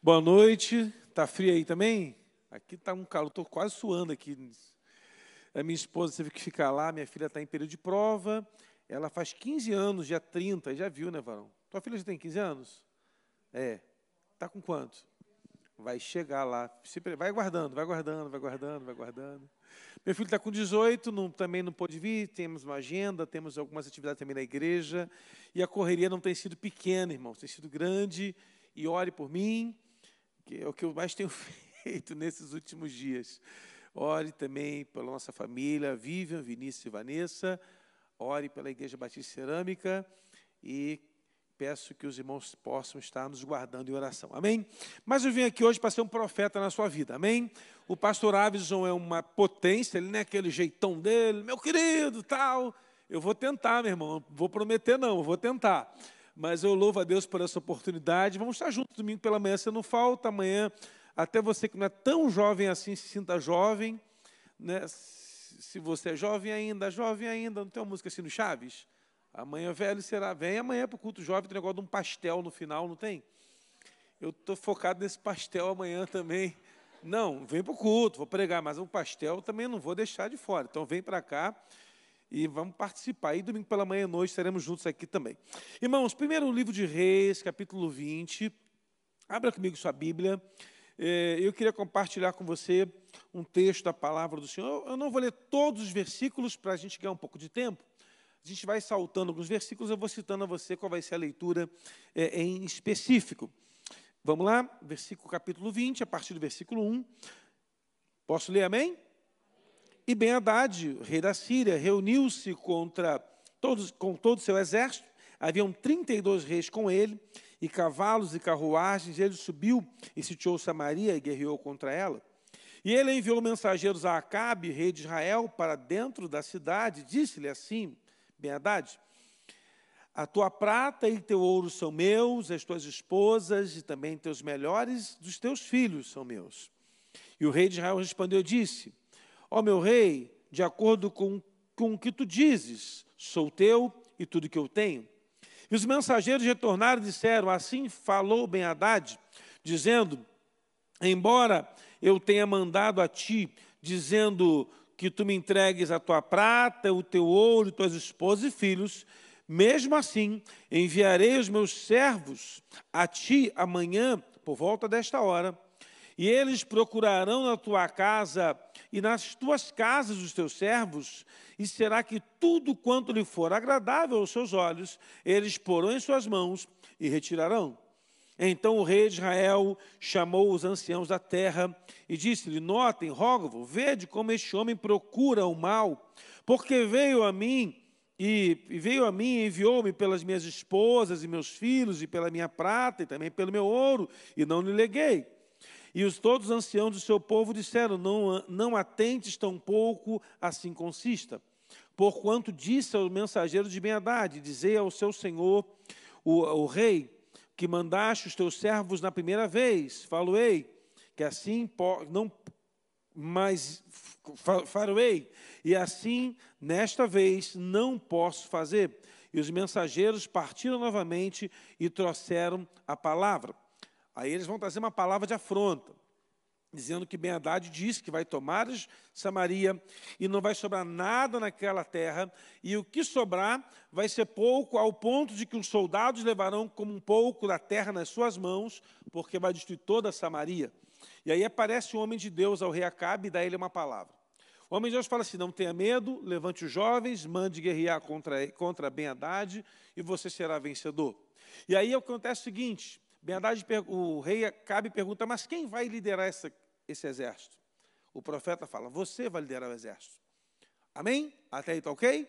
Boa noite. Tá frio aí também? Aqui tá um calor, estou quase suando aqui. A minha esposa teve que ficar lá, minha filha está em período de prova. Ela faz 15 anos, dia 30, já viu, né, Varão? Tua filha já tem 15 anos? É. Tá com quanto? Vai chegar lá. Vai guardando, vai guardando, vai guardando, vai guardando. Meu filho está com 18, não, também não pôde vir, temos uma agenda, temos algumas atividades também na igreja. E a correria não tem sido pequena, irmãos, tem sido grande. E ore por mim que é o que eu mais tenho feito nesses últimos dias. Ore também pela nossa família, Vivian, Vinícius e Vanessa. Ore pela Igreja Batista Cerâmica e peço que os irmãos possam estar nos guardando em oração. Amém? Mas eu vim aqui hoje para ser um profeta na sua vida. Amém? O pastor Avison é uma potência, ele não é aquele jeitão dele, meu querido, tal. Eu vou tentar, meu irmão. Vou prometer, não, vou tentar. Mas eu louvo a Deus por essa oportunidade. Vamos estar juntos domingo pela manhã, se não falta amanhã. Até você que não é tão jovem assim, se sinta jovem. Né? Se você é jovem ainda, jovem ainda, não tem uma música assim no Chaves? Amanhã velho será. Vem amanhã para o culto jovem, tem negócio de um pastel no final, não tem? Eu estou focado nesse pastel amanhã também. Não, vem para o culto, vou pregar, mas o pastel também não vou deixar de fora. Então vem para cá e vamos participar. E domingo pela manhã e noite estaremos juntos aqui também. Irmãos, primeiro livro de Reis, capítulo 20. Abra comigo sua Bíblia. É, eu queria compartilhar com você um texto da palavra do Senhor. Eu não vou ler todos os versículos para a gente ganhar um pouco de tempo. A gente vai saltando alguns versículos, eu vou citando a você qual vai ser a leitura é, em específico. Vamos lá, versículo capítulo 20, a partir do versículo 1. Posso ler, amém? E Ben Haddad, rei da Síria, reuniu-se contra todos, com todo o seu exército. Haviam 32 reis com ele, e cavalos e carruagens. Ele subiu e sitiou Samaria e guerreou contra ela. E ele enviou mensageiros a Acabe, rei de Israel, para dentro da cidade. Disse-lhe assim: Ben Haddad, a tua prata e teu ouro são meus, as tuas esposas e também teus melhores dos teus filhos são meus. E o rei de Israel respondeu e disse: Ó meu rei, de acordo com, com o que tu dizes, sou teu e tudo que eu tenho. E os mensageiros retornaram e disseram: Assim falou Ben Haddad, dizendo: Embora eu tenha mandado a ti, dizendo que tu me entregues a tua prata, o teu ouro, tuas esposas e filhos, mesmo assim enviarei os meus servos a ti amanhã, por volta desta hora, e eles procurarão na tua casa e nas tuas casas os teus servos, e será que tudo quanto lhe for agradável aos seus olhos, eles porão em suas mãos e retirarão. Então o rei de Israel chamou os anciãos da terra e disse-lhe: Notem, rogo vede como este homem procura o mal, porque veio a mim e veio a mim e enviou-me pelas minhas esposas e meus filhos, e pela minha prata, e também pelo meu ouro, e não lhe leguei. E os todos os anciãos do seu povo disseram: Não, não atentes tampouco assim consista. Porquanto disse ao mensageiro de Ben-Hadad: Dizei ao seu senhor, o, o rei, que mandaste os teus servos na primeira vez, falo-ei, que assim não mais farei, e assim nesta vez não posso fazer. E os mensageiros partiram novamente e trouxeram a palavra. Aí eles vão trazer uma palavra de afronta, dizendo que Ben Haddad disse que vai tomar Samaria e não vai sobrar nada naquela terra, e o que sobrar vai ser pouco, ao ponto de que os soldados levarão como um pouco da terra nas suas mãos, porque vai destruir toda Samaria. E aí aparece o homem de Deus ao rei Acabe e dá ele uma palavra. O homem de Deus fala assim: não tenha medo, levante os jovens, mande guerrear contra, contra Ben Haddad e você será vencedor. E aí acontece o seguinte: Bendade, o rei Acabe pergunta, mas quem vai liderar essa, esse exército? O profeta fala, você vai liderar o exército. Amém? Até aí está ok?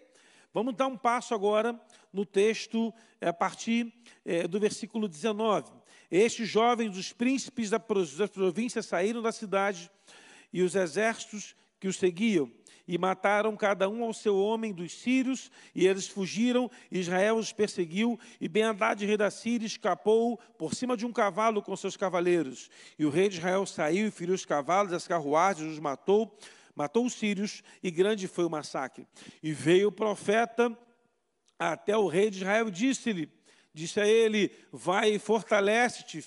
Vamos dar um passo agora no texto, é, a partir é, do versículo 19. Estes jovens, os príncipes das províncias, saíram da cidade e os exércitos que os seguiam e mataram cada um ao seu homem dos sírios, e eles fugiram, Israel os perseguiu, e Ben-Hadad, rei da Síria, escapou por cima de um cavalo com seus cavaleiros. E o rei de Israel saiu e feriu os cavalos, as carruagens, os matou, matou os sírios, e grande foi o massacre. E veio o profeta até o rei de Israel e disse-lhe, disse a ele, vai e fortalece-te,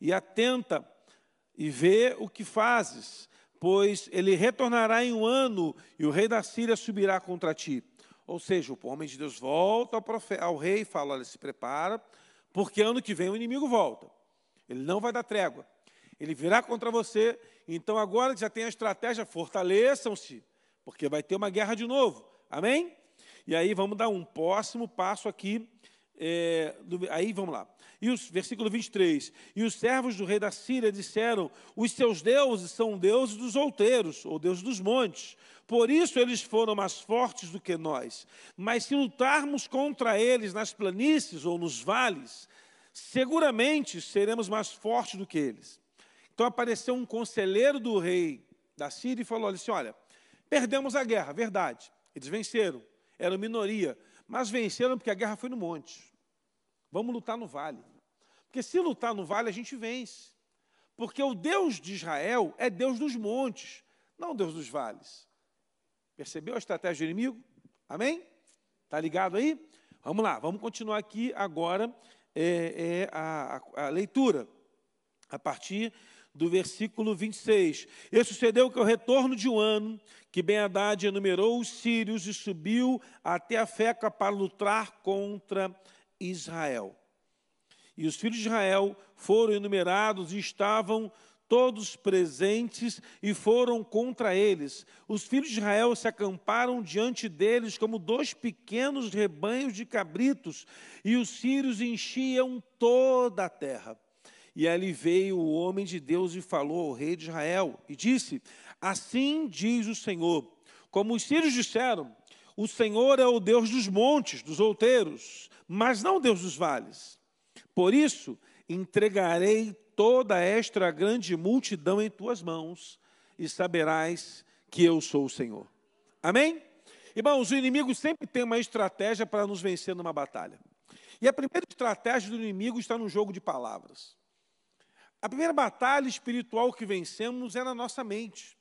e atenta e vê o que fazes, pois ele retornará em um ano e o rei da Síria subirá contra ti. Ou seja, o homem de Deus volta ao, ao rei e fala: olha, se prepara, porque ano que vem o inimigo volta. Ele não vai dar trégua. Ele virá contra você. Então agora que já tem a estratégia, fortaleçam-se, porque vai ter uma guerra de novo. Amém? E aí vamos dar um próximo passo aqui. É, do, aí vamos lá. E os, versículo 23. E os servos do rei da Síria disseram: Os seus deuses são deuses dos outeiros, ou deuses dos montes. Por isso eles foram mais fortes do que nós. Mas se lutarmos contra eles nas planícies ou nos vales, seguramente seremos mais fortes do que eles. Então apareceu um conselheiro do rei da Síria e falou assim: Olha, perdemos a guerra, verdade. Eles venceram, eram minoria, mas venceram porque a guerra foi no monte. Vamos lutar no vale. Porque se lutar no vale, a gente vence. Porque o Deus de Israel é Deus dos montes, não Deus dos vales. Percebeu a estratégia do inimigo? Amém? Está ligado aí? Vamos lá, vamos continuar aqui agora é, é a, a leitura, a partir do versículo 26. E sucedeu que ao retorno de um ano, que Ben Haddad enumerou os sírios e subiu até a Feca para lutar contra Israel. E os filhos de Israel foram enumerados e estavam todos presentes e foram contra eles. Os filhos de Israel se acamparam diante deles como dois pequenos rebanhos de cabritos, e os sírios enchiam toda a terra. E ali veio o homem de Deus e falou ao rei de Israel e disse: Assim diz o Senhor, como os sírios disseram, o Senhor é o Deus dos montes, dos outeiros, mas não Deus dos vales. Por isso, entregarei toda esta grande multidão em tuas mãos, e saberás que eu sou o Senhor. Amém? Irmãos, o inimigo sempre tem uma estratégia para nos vencer numa batalha. E a primeira estratégia do inimigo está no jogo de palavras. A primeira batalha espiritual que vencemos é na nossa mente.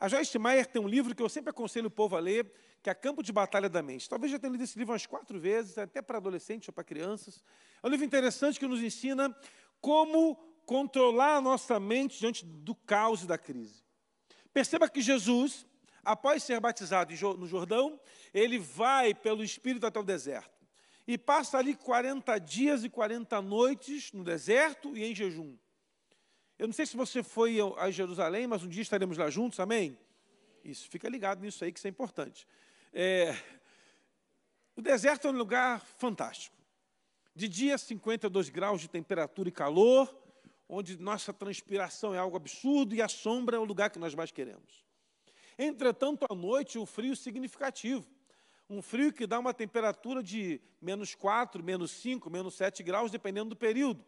A Joyce Meyer tem um livro que eu sempre aconselho o povo a ler, que é Campo de Batalha da Mente. Talvez já tenha lido esse livro umas quatro vezes, até para adolescentes ou para crianças. É um livro interessante que nos ensina como controlar a nossa mente diante do caos e da crise. Perceba que Jesus, após ser batizado no Jordão, ele vai pelo Espírito até o deserto e passa ali 40 dias e 40 noites no deserto e em jejum. Eu não sei se você foi a Jerusalém, mas um dia estaremos lá juntos, amém? Isso, fica ligado nisso aí, que isso é importante. É, o deserto é um lugar fantástico. De dia, 52 graus de temperatura e calor, onde nossa transpiração é algo absurdo e a sombra é o lugar que nós mais queremos. Entretanto, à noite, o frio significativo um frio que dá uma temperatura de menos 4, menos 5, menos 7 graus, dependendo do período.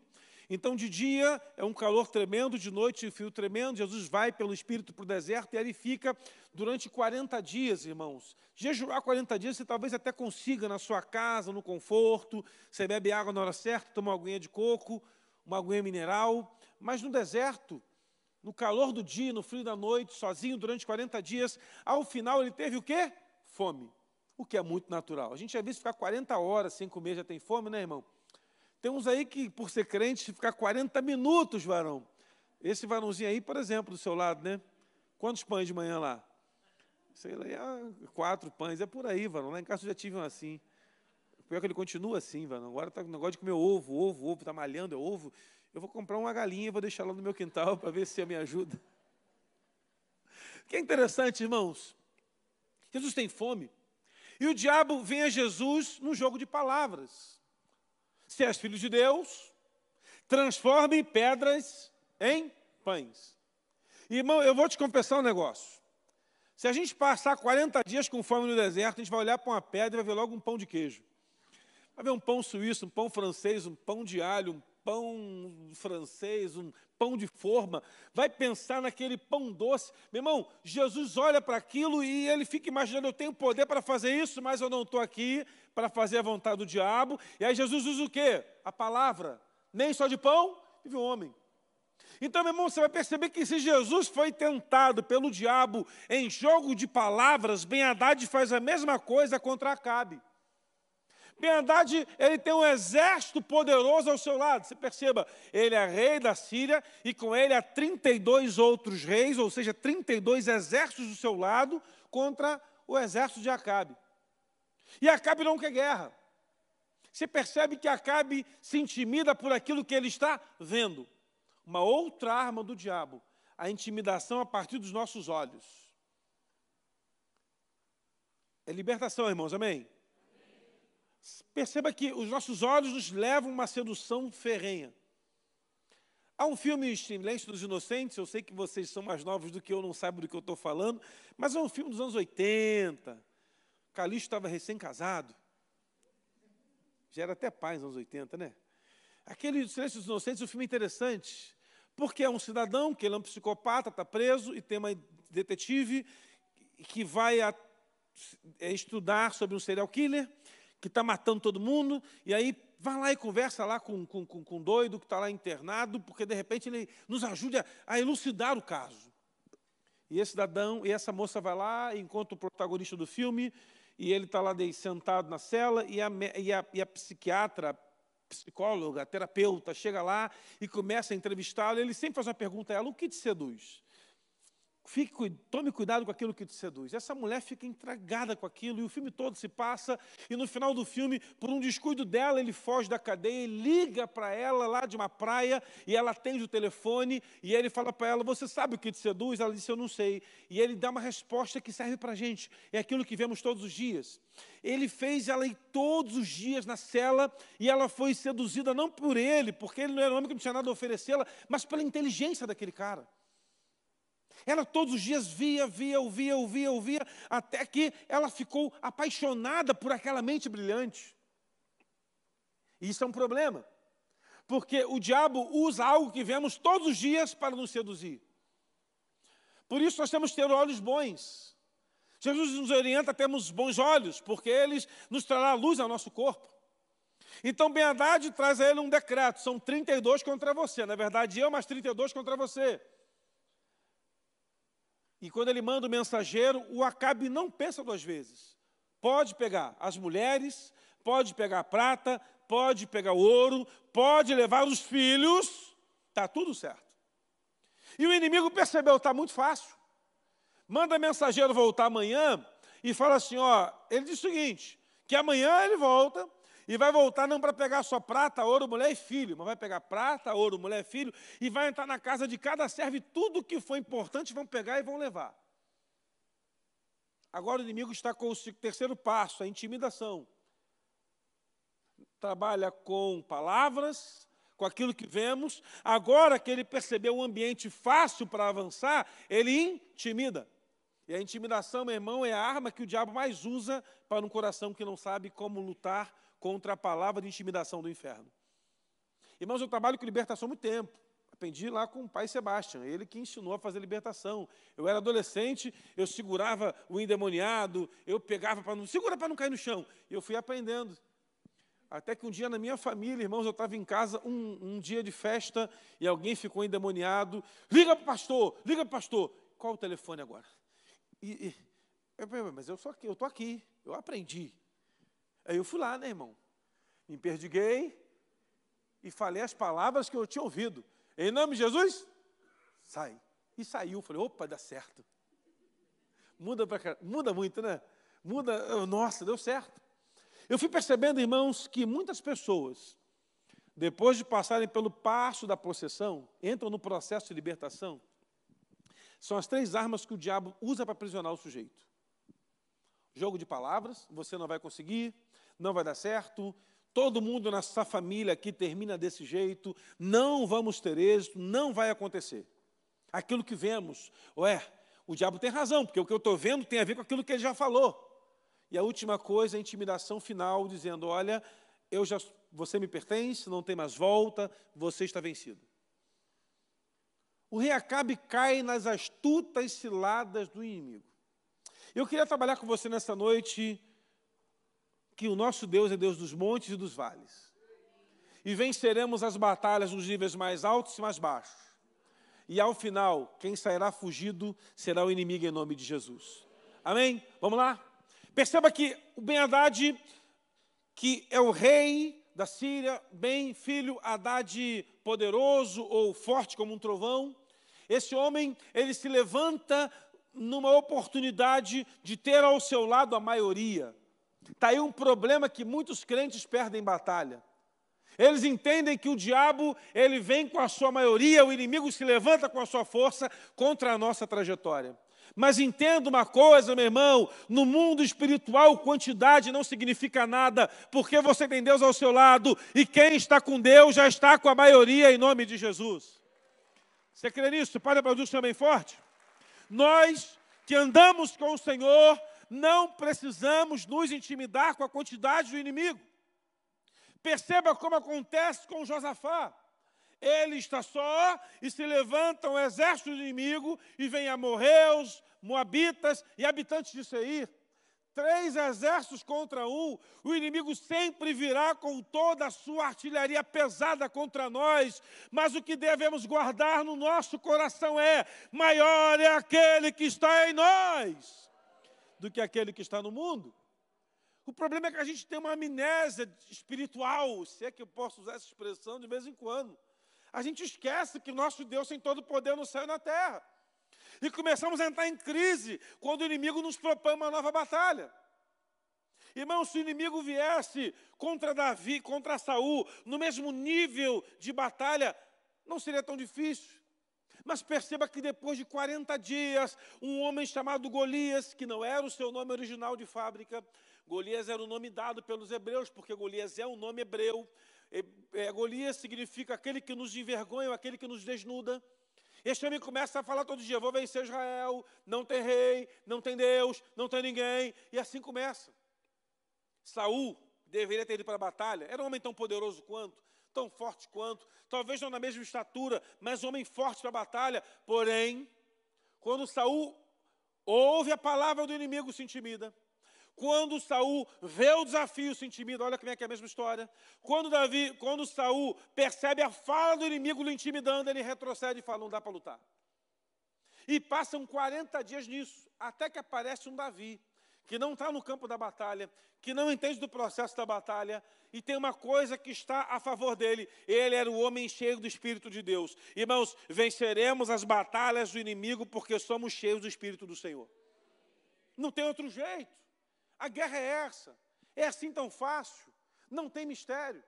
Então, de dia é um calor tremendo, de noite um frio tremendo. Jesus vai pelo Espírito para o deserto e ele fica durante 40 dias, irmãos. Jejuar 40 dias você talvez até consiga na sua casa, no conforto. Você bebe água na hora certa, toma uma aguinha de coco, uma aguinha mineral. Mas no deserto, no calor do dia, no frio da noite, sozinho durante 40 dias, ao final ele teve o quê? Fome o que é muito natural. A gente já viu ficar 40 horas sem comer, já tem fome, né, irmão? Tem uns aí que, por ser crente, ficar 40 minutos, varão. Esse varãozinho aí, por exemplo, do seu lado, né? Quantos pães de manhã lá? Sei lá, ah, quatro pães, é por aí, varão. Lá em casa eu já tive um assim. Pior que ele continua assim, varão. Agora está com o negócio de comer ovo, ovo, ovo, está malhando, é ovo. Eu vou comprar uma galinha e vou deixar lá no meu quintal para ver se me ajuda. Que é interessante, irmãos. Jesus tem fome. E o diabo vem a Jesus num jogo de palavras. Se és filho de Deus, transforme pedras em pães. Irmão, eu vou te confessar um negócio. Se a gente passar 40 dias com fome no deserto, a gente vai olhar para uma pedra e vai ver logo um pão de queijo. Vai ver um pão suíço, um pão francês, um pão de alho, um pão francês, um pão de forma, vai pensar naquele pão doce. Meu irmão, Jesus olha para aquilo e ele fica imaginando: eu tenho poder para fazer isso, mas eu não estou aqui para fazer a vontade do diabo. E aí Jesus usa o quê? A palavra. Nem só de pão vive o homem. Então, meu irmão, você vai perceber que se Jesus foi tentado pelo diabo em jogo de palavras, Ben Haddad faz a mesma coisa contra Acabe. Ben-Hadad, ele tem um exército poderoso ao seu lado. Você perceba, ele é rei da Síria e com ele há 32 outros reis, ou seja, 32 exércitos do seu lado contra o exército de Acabe. E Acabe não quer guerra. Você percebe que Acabe se intimida por aquilo que ele está vendo. Uma outra arma do diabo, a intimidação a partir dos nossos olhos. É libertação, irmãos, amém? Perceba que os nossos olhos nos levam a uma sedução ferrenha. Há um filme Silêncio dos Inocentes, eu sei que vocês são mais novos do que eu, não sabem do que eu estou falando, mas é um filme dos anos 80. Calixto estava recém-casado. Já era até pai nos anos 80, né? Aquele Silêncio dos Inocentes é um filme interessante, porque é um cidadão que ele é um psicopata, está preso, e tem uma detetive que vai a, é, estudar sobre um serial killer, que está matando todo mundo, e aí vai lá e conversa lá com, com, com, com doido que está lá internado, porque de repente ele nos ajuda a elucidar o caso. E esse cidadão, e essa moça vai lá, encontra o protagonista do filme, e ele está lá sentado na cela, e a, e a, e a psiquiatra, psicóloga, terapeuta, chega lá e começa a entrevistá-lo, ele sempre faz uma pergunta a ela, o que te seduz? Fique, tome cuidado com aquilo que te seduz. Essa mulher fica entregada com aquilo, e o filme todo se passa, e no final do filme, por um descuido dela, ele foge da cadeia, liga para ela lá de uma praia, e ela atende o telefone, e ele fala para ela: Você sabe o que te seduz? Ela disse: Eu não sei. E ele dá uma resposta que serve para a gente, é aquilo que vemos todos os dias. Ele fez ela ir todos os dias na cela, e ela foi seduzida não por ele, porque ele não era um homem que não tinha nada a oferecê-la, mas pela inteligência daquele cara. Ela todos os dias via, via, ouvia, ouvia, ouvia, até que ela ficou apaixonada por aquela mente brilhante. E isso é um problema, porque o diabo usa algo que vemos todos os dias para nos seduzir. Por isso nós temos que ter olhos bons. Jesus nos orienta a termos bons olhos, porque eles nos trará luz ao nosso corpo. Então, Ben traz a ele um decreto: são 32 contra você. Na verdade, eu, mais 32 contra você. E quando ele manda o mensageiro, o Acabe não pensa duas vezes. Pode pegar as mulheres, pode pegar a prata, pode pegar o ouro, pode levar os filhos, está tudo certo. E o inimigo percebeu, está muito fácil. Manda mensageiro voltar amanhã e fala assim: ó, ele diz o seguinte: que amanhã ele volta, e vai voltar não para pegar só prata, ouro, mulher e filho, mas vai pegar prata, ouro, mulher e filho, e vai entrar na casa de cada servo e tudo que foi importante vão pegar e vão levar. Agora o inimigo está com o terceiro passo, a intimidação. Trabalha com palavras, com aquilo que vemos. Agora que ele percebeu um ambiente fácil para avançar, ele intimida. E a intimidação, meu irmão, é a arma que o diabo mais usa para um coração que não sabe como lutar contra a palavra de intimidação do inferno. Irmãos, eu trabalho com libertação há muito tempo. Aprendi lá com o pai Sebastião, ele que ensinou a fazer libertação. Eu era adolescente, eu segurava o endemoniado, eu pegava para não. Segura para não cair no chão. E eu fui aprendendo. Até que um dia na minha família, irmãos, eu estava em casa, um, um, dia de festa, e alguém ficou endemoniado. Liga para o pastor, liga para o pastor. Qual o telefone agora? E, e, eu, mas eu estou aqui, eu estou aqui, eu aprendi. Aí eu fui lá, né, irmão? Me perdiguei e falei as palavras que eu tinha ouvido. Em nome de Jesus, sai. E saiu. Falei, opa, dá certo. Muda, pra, muda muito, né? Muda, nossa, deu certo. Eu fui percebendo, irmãos, que muitas pessoas, depois de passarem pelo passo da possessão, entram no processo de libertação. São as três armas que o diabo usa para aprisionar o sujeito: jogo de palavras, você não vai conseguir, não vai dar certo, todo mundo nessa família aqui termina desse jeito, não vamos ter êxito, não vai acontecer. Aquilo que vemos, ué, o diabo tem razão, porque o que eu estou vendo tem a ver com aquilo que ele já falou. E a última coisa, a intimidação final, dizendo: olha, eu já, você me pertence, não tem mais volta, você está vencido. O rei Acabe cai nas astutas ciladas do inimigo. Eu queria trabalhar com você nessa noite que o nosso Deus é Deus dos montes e dos vales. E venceremos as batalhas nos níveis mais altos e mais baixos. E ao final, quem sairá fugido será o inimigo em nome de Jesus. Amém? Vamos lá? Perceba que o Ben Haddad que é o rei da Síria, bem filho Haddad poderoso ou forte como um trovão. Esse homem, ele se levanta numa oportunidade de ter ao seu lado a maioria. Está aí um problema que muitos crentes perdem batalha. Eles entendem que o diabo, ele vem com a sua maioria, o inimigo se levanta com a sua força contra a nossa trajetória. Mas entenda uma coisa, meu irmão: no mundo espiritual, quantidade não significa nada, porque você tem Deus ao seu lado e quem está com Deus já está com a maioria em nome de Jesus. Você crê nisso? Pode aplaudir o Senhor bem forte? Nós que andamos com o Senhor, não precisamos nos intimidar com a quantidade do inimigo. Perceba como acontece com Josafá. Ele está só e se levanta um exército inimigo e vem amorreus, moabitas e habitantes de Seir. Três exércitos contra um, o inimigo sempre virá com toda a sua artilharia pesada contra nós, mas o que devemos guardar no nosso coração é: maior é aquele que está em nós do que aquele que está no mundo. O problema é que a gente tem uma amnésia espiritual, se é que eu posso usar essa expressão de vez em quando. A gente esquece que nosso Deus tem todo o poder no céu e na terra. E começamos a entrar em crise quando o inimigo nos propõe uma nova batalha. Irmão, se o inimigo viesse contra Davi, contra Saul, no mesmo nível de batalha, não seria tão difícil. Mas perceba que depois de 40 dias, um homem chamado Golias, que não era o seu nome original de fábrica, Golias era o nome dado pelos hebreus, porque Golias é um nome hebreu. É, Golias significa aquele que nos envergonha, aquele que nos desnuda. Este homem começa a falar todo dia: vou vencer Israel, não tem rei, não tem Deus, não tem ninguém. E assim começa. Saul deveria ter ido para a batalha, era um homem tão poderoso quanto, tão forte quanto, talvez não na mesma estatura, mas homem forte para a batalha. Porém, quando Saul ouve a palavra do inimigo, se intimida. Quando Saul vê o desafio, se intimida, olha como é que é a mesma história. Quando Davi, quando Saul percebe a fala do inimigo lhe intimidando, ele retrocede e fala: não dá para lutar. E passam 40 dias nisso, até que aparece um Davi, que não está no campo da batalha, que não entende do processo da batalha, e tem uma coisa que está a favor dele: ele era o homem cheio do Espírito de Deus. Irmãos, venceremos as batalhas do inimigo porque somos cheios do Espírito do Senhor. Não tem outro jeito. A guerra é essa. É assim tão fácil. Não tem mistério.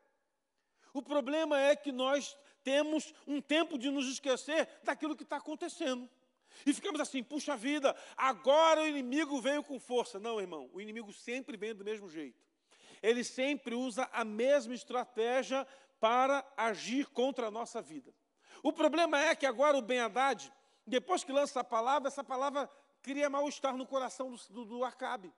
O problema é que nós temos um tempo de nos esquecer daquilo que está acontecendo. E ficamos assim, puxa vida, agora o inimigo veio com força. Não, irmão, o inimigo sempre vem do mesmo jeito. Ele sempre usa a mesma estratégia para agir contra a nossa vida. O problema é que agora o Ben Haddad, depois que lança a palavra, essa palavra cria mal-estar no coração do, do, do Acabe.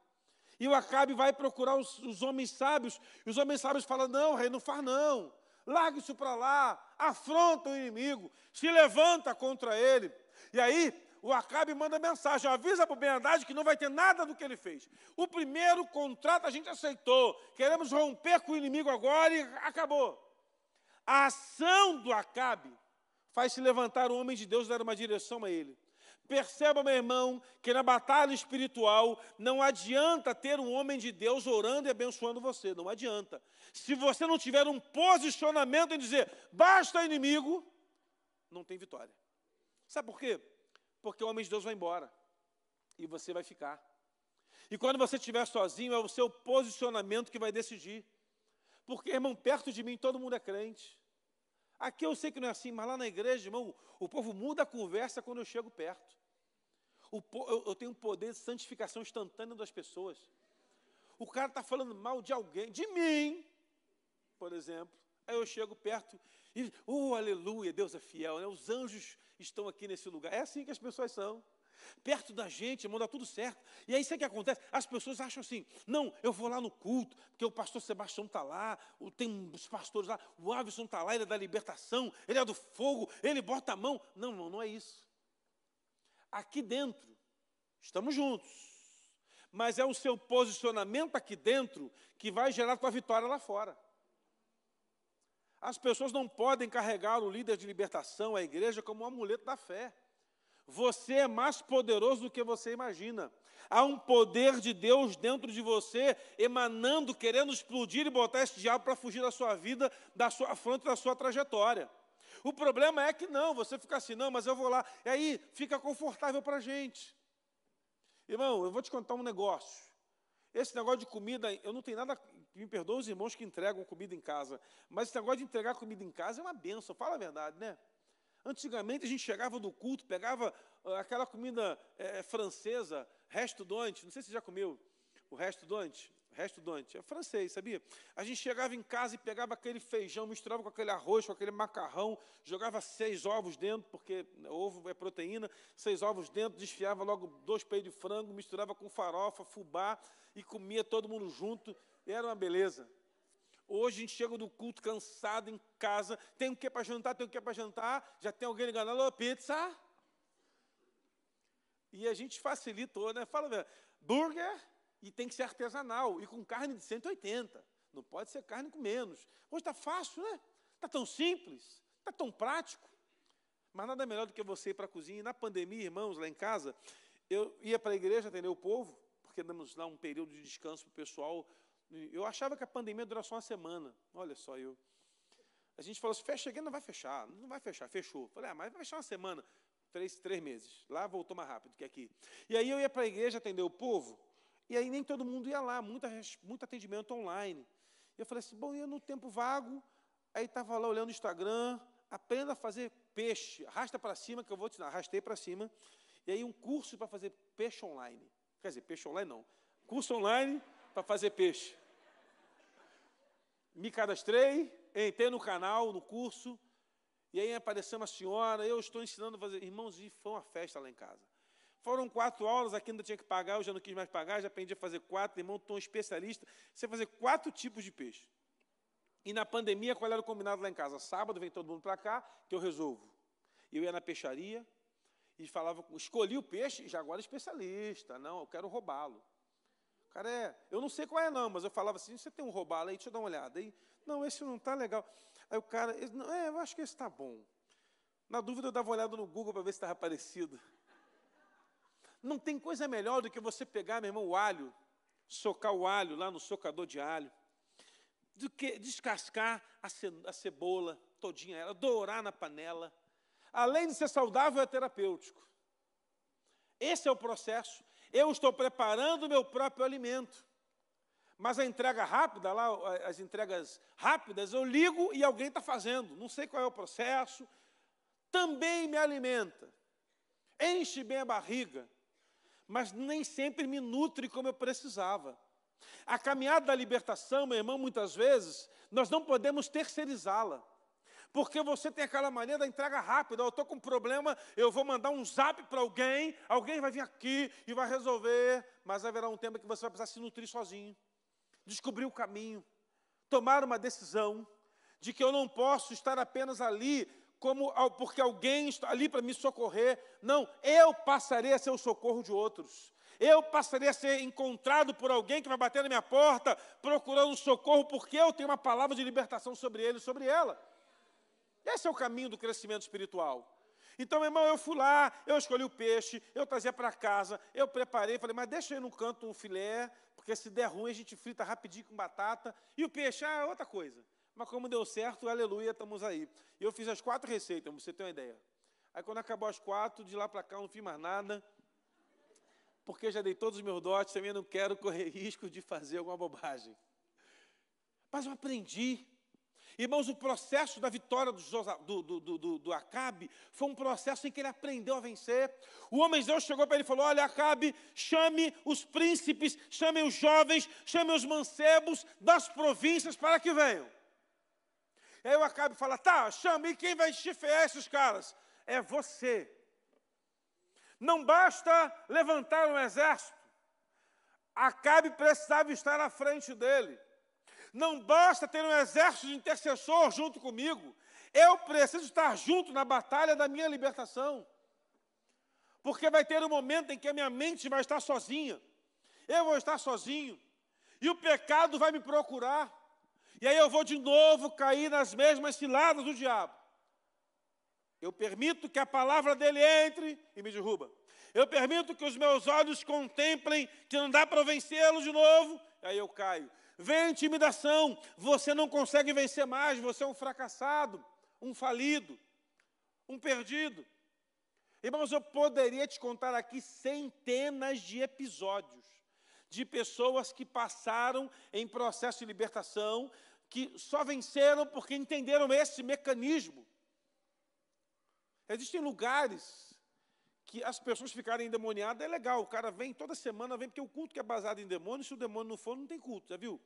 E o Acabe vai procurar os, os homens sábios, e os homens sábios falam: não, rei, não faz não. Larga isso para lá, afronta o inimigo, se levanta contra ele. E aí, o Acabe manda mensagem, avisa para o ben que não vai ter nada do que ele fez. O primeiro contrato a gente aceitou, queremos romper com o inimigo agora e acabou. A ação do Acabe faz se levantar o homem de Deus e dar uma direção a ele. Perceba, meu irmão, que na batalha espiritual não adianta ter um homem de Deus orando e abençoando você, não adianta. Se você não tiver um posicionamento em dizer, basta inimigo, não tem vitória. Sabe por quê? Porque o homem de Deus vai embora e você vai ficar. E quando você estiver sozinho, é o seu posicionamento que vai decidir. Porque, irmão, perto de mim todo mundo é crente. Aqui eu sei que não é assim, mas lá na igreja, irmão, o povo muda a conversa quando eu chego perto. O, eu, eu tenho um poder de santificação instantânea das pessoas. O cara está falando mal de alguém, de mim, por exemplo. Aí eu chego perto e, oh, aleluia, Deus é fiel, né? os anjos estão aqui nesse lugar. É assim que as pessoas são perto da gente, irmão, dá tudo certo. E aí, sabe o que acontece? As pessoas acham assim: não, eu vou lá no culto, porque o pastor Sebastião está lá, tem os pastores lá, o Avison está lá, ele é da libertação, ele é do fogo, ele bota a mão. Não, irmão, não é isso. Aqui dentro, estamos juntos, mas é o seu posicionamento aqui dentro que vai gerar a tua vitória lá fora. As pessoas não podem carregar o líder de libertação, a igreja, como um amuleto da fé. Você é mais poderoso do que você imagina. Há um poder de Deus dentro de você, emanando, querendo explodir e botar esse diabo para fugir da sua vida, da sua fronte, da sua trajetória. O problema é que não, você fica assim, não, mas eu vou lá. E aí fica confortável para a gente. Irmão, eu vou te contar um negócio. Esse negócio de comida, eu não tenho nada. Me perdoa os irmãos que entregam comida em casa. Mas esse negócio de entregar comida em casa é uma benção, fala a verdade, né? Antigamente a gente chegava do culto, pegava ah, aquela comida é, francesa, resto donte, não sei se você já comeu o resto donte, resto donte, é francês, sabia? A gente chegava em casa e pegava aquele feijão, misturava com aquele arroz, com aquele macarrão, jogava seis ovos dentro, porque ovo é proteína, seis ovos dentro, desfiava logo dois peitos de frango, misturava com farofa, fubá e comia todo mundo junto, era uma beleza. Hoje a gente chega do culto cansado em casa, tem o que para jantar, tem o que para jantar, já tem alguém ligando, alô, pizza? E a gente facilitou, né? Fala, burger e tem que ser artesanal e com carne de 180. Não pode ser carne com menos. Hoje está fácil, né? Está tão simples, está tão prático. Mas nada melhor do que você ir para a cozinha. E na pandemia, irmãos, lá em casa, eu ia para a igreja atender o povo, porque damos lá um período de descanso para o pessoal eu achava que a pandemia durasse só uma semana. Olha só, eu. A gente falou assim, fecha aqui, não vai fechar, não vai fechar, fechou. Falei, ah, mas vai fechar uma semana. Três, três meses. Lá voltou mais rápido que aqui. E aí eu ia para a igreja atender o povo, e aí nem todo mundo ia lá, muita, muito atendimento online. E eu falei assim, bom, ia no tempo vago, aí estava lá olhando o Instagram, aprenda a fazer peixe, arrasta para cima, que eu vou te dar, arrastei para cima, e aí um curso para fazer peixe online. Quer dizer, peixe online não. Curso online para fazer peixe. Me cadastrei, entrei no canal, no curso, e aí apareceu uma senhora, eu estou ensinando a fazer. Irmãos, e foi uma festa lá em casa. Foram quatro aulas, aqui ainda tinha que pagar, eu já não quis mais pagar, já aprendi a fazer quatro, irmão, estou um especialista. Você fazer quatro tipos de peixe. E na pandemia, qual era o combinado lá em casa? Sábado vem todo mundo para cá, que eu resolvo. Eu ia na peixaria e falava, escolhi o peixe, já agora especialista. Não, eu quero roubá-lo cara é, eu não sei qual é não, mas eu falava assim, você tem um robalo aí, deixa eu dar uma olhada. Aí, não, esse não está legal. Aí o cara, não, é, eu acho que esse está bom. Na dúvida eu dava uma olhada no Google para ver se estava parecido. Não tem coisa melhor do que você pegar, meu irmão, o alho, socar o alho lá no socador de alho, do que descascar a, ce, a cebola todinha, ela, dourar na panela. Além de ser saudável, é terapêutico. Esse é o processo. Eu estou preparando o meu próprio alimento. Mas a entrega rápida, lá, as entregas rápidas, eu ligo e alguém está fazendo. Não sei qual é o processo. Também me alimenta. Enche bem a barriga. Mas nem sempre me nutre como eu precisava. A caminhada da libertação, meu irmão, muitas vezes, nós não podemos terceirizá-la. Porque você tem aquela maneira da entrega rápida. Eu estou com um problema, eu vou mandar um zap para alguém, alguém vai vir aqui e vai resolver. Mas haverá um tempo que você vai precisar se nutrir sozinho, descobrir o caminho, tomar uma decisão de que eu não posso estar apenas ali como porque alguém está ali para me socorrer. Não, eu passarei a ser o socorro de outros. Eu passarei a ser encontrado por alguém que vai bater na minha porta procurando socorro, porque eu tenho uma palavra de libertação sobre ele, sobre ela. Esse é o caminho do crescimento espiritual. Então, irmão, eu fui lá, eu escolhi o peixe, eu trazia para casa, eu preparei, falei, mas deixa aí no canto um filé, porque se der ruim a gente frita rapidinho com batata, e o peixe, ah, é outra coisa. Mas como deu certo, aleluia, estamos aí. E eu fiz as quatro receitas, você ter uma ideia. Aí quando acabou as quatro, de lá para cá eu não fiz mais nada, porque já dei todos os meus dotes, também não quero correr risco de fazer alguma bobagem. Mas eu aprendi. Irmãos, o processo da vitória do, do, do, do, Acabe foi um processo em que ele aprendeu a vencer. O homem de Deus chegou para ele e falou: Olha, Acabe, chame os príncipes, chame os jovens, chame os mancebos das províncias para que venham. E aí o Acabe fala: Tá, chame, e quem vai chifrear esses caras? É você. Não basta levantar um exército. Acabe precisava estar à frente dele. Não basta ter um exército de intercessor junto comigo. Eu preciso estar junto na batalha da minha libertação. Porque vai ter um momento em que a minha mente vai estar sozinha. Eu vou estar sozinho. E o pecado vai me procurar. E aí eu vou de novo cair nas mesmas ciladas do diabo. Eu permito que a palavra dele entre e me derruba. Eu permito que os meus olhos contemplem que não dá para vencê-lo de novo, aí eu caio. Vem a intimidação, você não consegue vencer mais, você é um fracassado, um falido, um perdido. Irmãos, eu poderia te contar aqui centenas de episódios de pessoas que passaram em processo de libertação, que só venceram porque entenderam esse mecanismo. Existem lugares que as pessoas ficarem endemoniadas é legal. O cara vem toda semana, vem porque o culto que é baseado em demônio, se o demônio não for, não tem culto, já viu?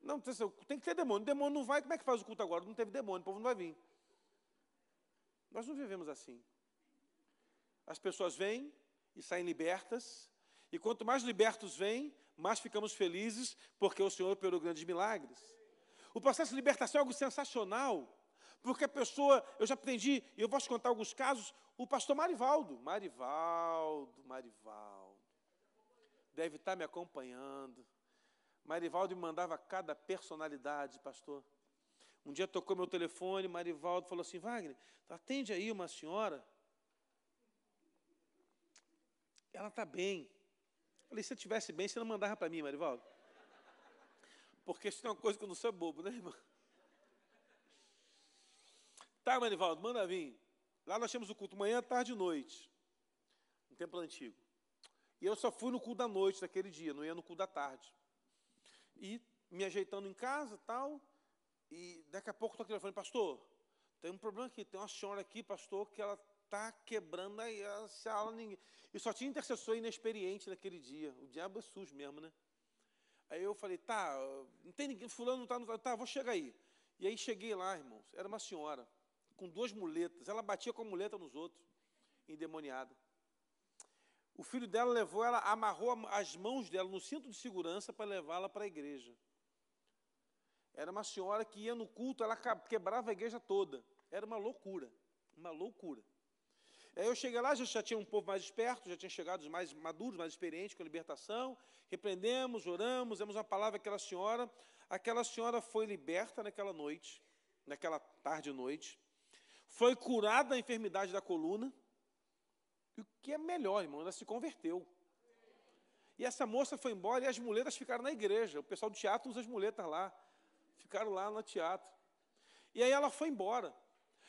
Não, tem que ter demônio. O demônio não vai, como é que faz o culto agora? Não teve demônio, o povo não vai vir. Nós não vivemos assim. As pessoas vêm e saem libertas, e quanto mais libertos vêm, mais ficamos felizes, porque o Senhor operou grandes milagres. O processo de libertação é algo sensacional, porque a pessoa, eu já aprendi, e eu vou te contar alguns casos, o pastor Marivaldo, Marivaldo, Marivaldo, deve estar me acompanhando. Marivaldo me mandava cada personalidade, pastor. Um dia tocou meu telefone, Marivaldo falou assim: Wagner, atende aí uma senhora. Ela está bem. Eu falei: se eu estivesse bem, você não mandava para mim, Marivaldo. Porque isso é uma coisa que eu não sou bobo, né, irmão? Tá, Marivaldo, manda vir. Lá nós temos o culto manhã, tarde e noite. No templo antigo. E eu só fui no culto da noite daquele dia, não ia no culto da tarde. E me ajeitando em casa tal. E daqui a pouco estou aqui falando, pastor, tem um problema aqui, tem uma senhora aqui, pastor, que ela está quebrando aí a sala. Ninguém... E só tinha intercessor inexperiente naquele dia. O diabo é sujo mesmo, né? Aí eu falei, tá, não tem ninguém, fulano não está, tá, tá, vou chegar aí. E aí cheguei lá, irmãos, era uma senhora com duas muletas. Ela batia com a muleta nos outros, endemoniada. O filho dela levou ela, amarrou as mãos dela no cinto de segurança para levá-la para a igreja. Era uma senhora que ia no culto, ela quebrava a igreja toda. Era uma loucura, uma loucura. Aí eu cheguei lá, já, tinha um povo mais esperto, já tinha chegado os mais maduros, mais experientes com a libertação. Repreendemos, oramos, demos uma palavra àquela senhora. Aquela senhora foi liberta naquela noite, naquela tarde e noite foi curada da enfermidade da coluna. E o que é melhor, irmão, ela se converteu. E essa moça foi embora e as muletas ficaram na igreja. O pessoal do teatro usa as muletas lá. Ficaram lá no teatro. E aí ela foi embora.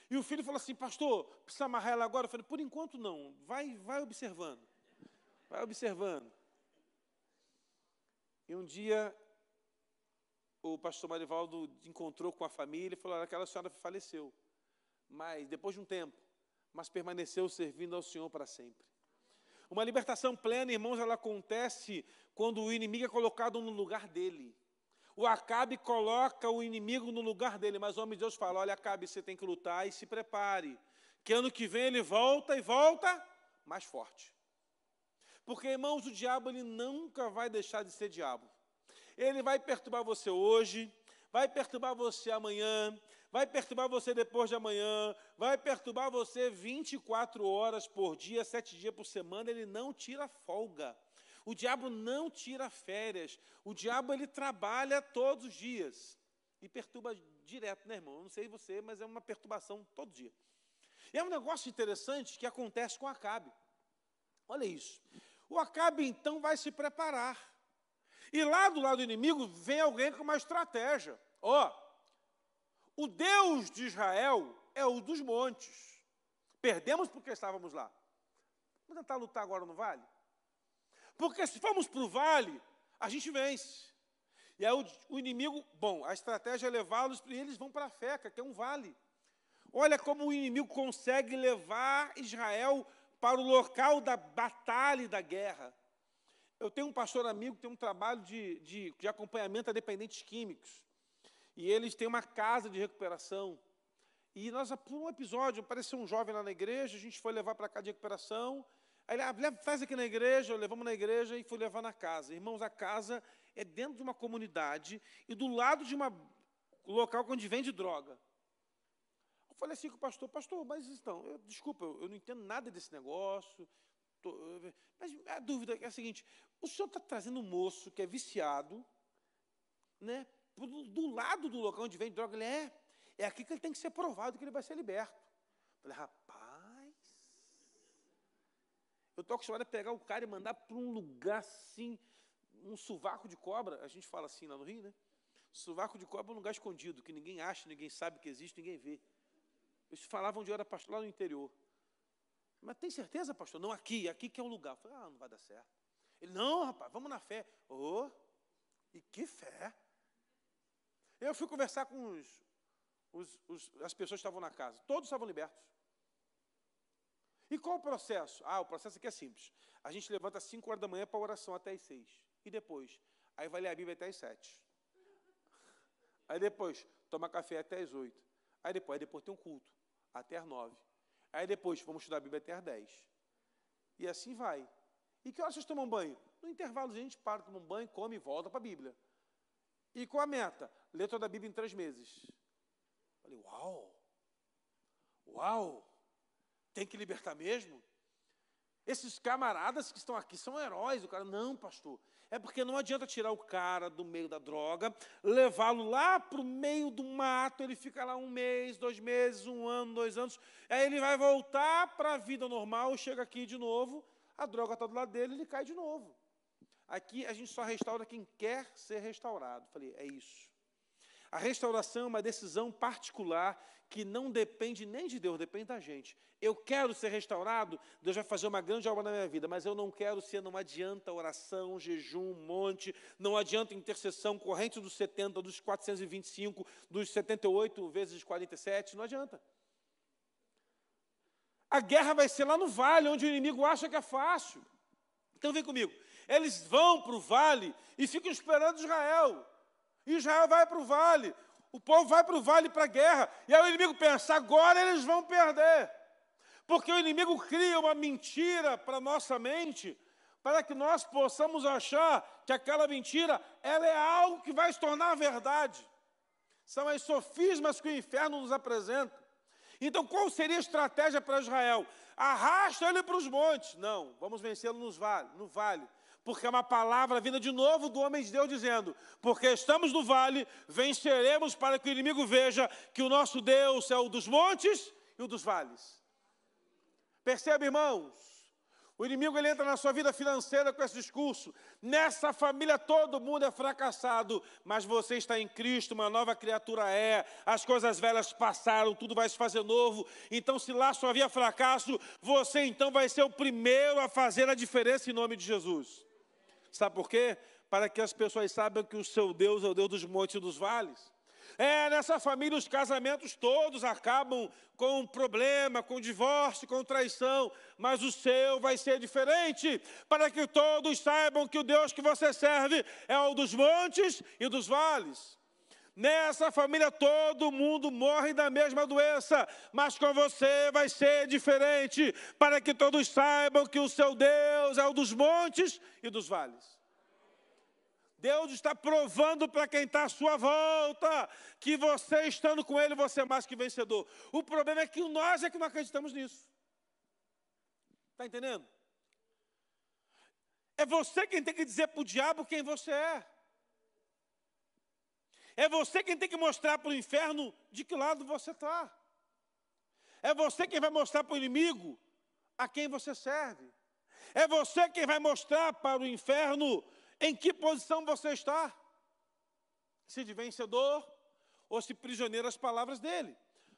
E o filho falou assim, pastor, precisa amarrar ela agora? Eu falei, por enquanto não, vai, vai observando. Vai observando. E um dia o pastor Marivaldo encontrou com a família e falou, aquela senhora faleceu mas depois de um tempo, mas permaneceu servindo ao Senhor para sempre. Uma libertação plena, irmãos, ela acontece quando o inimigo é colocado no lugar dele. O Acabe coloca o inimigo no lugar dele, mas o homem de Deus fala: Olha, Acabe, você tem que lutar e se prepare, que ano que vem ele volta e volta mais forte. Porque, irmãos, o diabo ele nunca vai deixar de ser diabo. Ele vai perturbar você hoje, vai perturbar você amanhã, vai perturbar você depois de amanhã, vai perturbar você 24 horas por dia, sete dias por semana, ele não tira folga. O diabo não tira férias. O diabo ele trabalha todos os dias e perturba direto, né, irmão? Eu não sei você, mas é uma perturbação todo dia. E é um negócio interessante que acontece com Acabe. Olha isso. O Acabe então vai se preparar. E lá do lado do inimigo vem alguém com uma estratégia. Ó, oh, o Deus de Israel é o dos montes. Perdemos porque estávamos lá. Vamos tentar lutar agora no vale? Porque se formos para o vale, a gente vence. E aí o, o inimigo, bom, a estratégia é levá-los e eles vão para a Feca, que é um vale. Olha como o inimigo consegue levar Israel para o local da batalha e da guerra. Eu tenho um pastor amigo que tem um trabalho de, de, de acompanhamento a dependentes químicos. E eles têm uma casa de recuperação. E nós, por um episódio, apareceu um jovem lá na igreja, a gente foi levar para cá de recuperação. Aí ele, ah, faz aqui na igreja, levamos na igreja e fui levar na casa. Irmãos, a casa é dentro de uma comunidade e do lado de um local onde vende droga. Eu falei assim com o pastor, pastor, mas então, eu, desculpa, eu, eu, não entendo nada desse negócio. Tô, mas a dúvida é a seguinte: o senhor está trazendo um moço que é viciado, né, do, do lado do local onde vem droga, ele é, é aqui que ele tem que ser provado que ele vai ser liberto. Falei, rapaz, eu estou acostumado a pegar o cara e mandar para um lugar assim, um sovaco de cobra, a gente fala assim lá no Rio, né? Sovaco de cobra é um lugar escondido, que ninguém acha, ninguém sabe que existe, ninguém vê. Eles falavam de hora pastor lá no interior. Mas tem certeza, pastor? Não, aqui, aqui que é o lugar. Eu falei, ah, não vai dar certo. Ele, não, rapaz, vamos na fé. Oh, e que fé! Eu fui conversar com os, os, os, as pessoas que estavam na casa. Todos estavam libertos. E qual o processo? Ah, o processo aqui é simples. A gente levanta às 5 horas da manhã para a oração até às 6. E depois? Aí vai ler a Bíblia até às 7. Aí depois, toma café até às 8. Aí depois, aí depois tem um culto, até às 9. Aí depois, vamos estudar a Bíblia até às 10. E assim vai. E que horas vocês tomam banho? No intervalo, a gente para, toma um banho, come e volta para a Bíblia. E com a meta? Ler toda a Bíblia em três meses. Falei, uau! Uau! Tem que libertar mesmo? Esses camaradas que estão aqui são heróis. O cara, não, pastor. É porque não adianta tirar o cara do meio da droga, levá-lo lá para o meio do mato, ele fica lá um mês, dois meses, um ano, dois anos. Aí ele vai voltar para a vida normal, chega aqui de novo, a droga está do lado dele, ele cai de novo. Aqui a gente só restaura quem quer ser restaurado. Falei, é isso. A restauração é uma decisão particular que não depende nem de Deus, depende da gente. Eu quero ser restaurado, Deus vai fazer uma grande obra na minha vida, mas eu não quero ser, não adianta oração, jejum, monte, não adianta intercessão, corrente dos 70, dos 425, dos 78 vezes 47, não adianta. A guerra vai ser lá no vale, onde o inimigo acha que é fácil. Então vem comigo. Eles vão para o vale e ficam esperando Israel. Israel vai para o vale. O povo vai para o vale para a guerra. E aí o inimigo pensa: agora eles vão perder. Porque o inimigo cria uma mentira para a nossa mente, para que nós possamos achar que aquela mentira ela é algo que vai se tornar verdade. São as sofismas que o inferno nos apresenta. Então, qual seria a estratégia para Israel? Arrasta ele para os montes. Não, vamos vencê-lo no vale porque é uma palavra vinda de novo do homem de Deus dizendo: porque estamos no vale, venceremos para que o inimigo veja que o nosso Deus é o dos montes e o dos vales. Percebe, irmãos? O inimigo ele entra na sua vida financeira com esse discurso. Nessa família todo mundo é fracassado, mas você está em Cristo, uma nova criatura é. As coisas velhas passaram, tudo vai se fazer novo. Então, se lá só havia fracasso, você então vai ser o primeiro a fazer a diferença em nome de Jesus. Sabe por quê? Para que as pessoas saibam que o seu Deus é o Deus dos montes e dos vales. É, nessa família os casamentos todos acabam com problema, com divórcio, com traição, mas o seu vai ser diferente, para que todos saibam que o Deus que você serve é o dos montes e dos vales. Nessa família todo mundo morre da mesma doença, mas com você vai ser diferente, para que todos saibam que o seu Deus é o dos montes e dos vales. Deus está provando para quem está à sua volta que você estando com Ele, você é mais que vencedor. O problema é que nós é que não acreditamos nisso. Está entendendo? É você quem tem que dizer para o diabo quem você é. É você quem tem que mostrar para o inferno de que lado você está. É você quem vai mostrar para o inimigo a quem você serve. É você quem vai mostrar para o inferno em que posição você está. Se de vencedor ou se prisioneiro às palavras dele.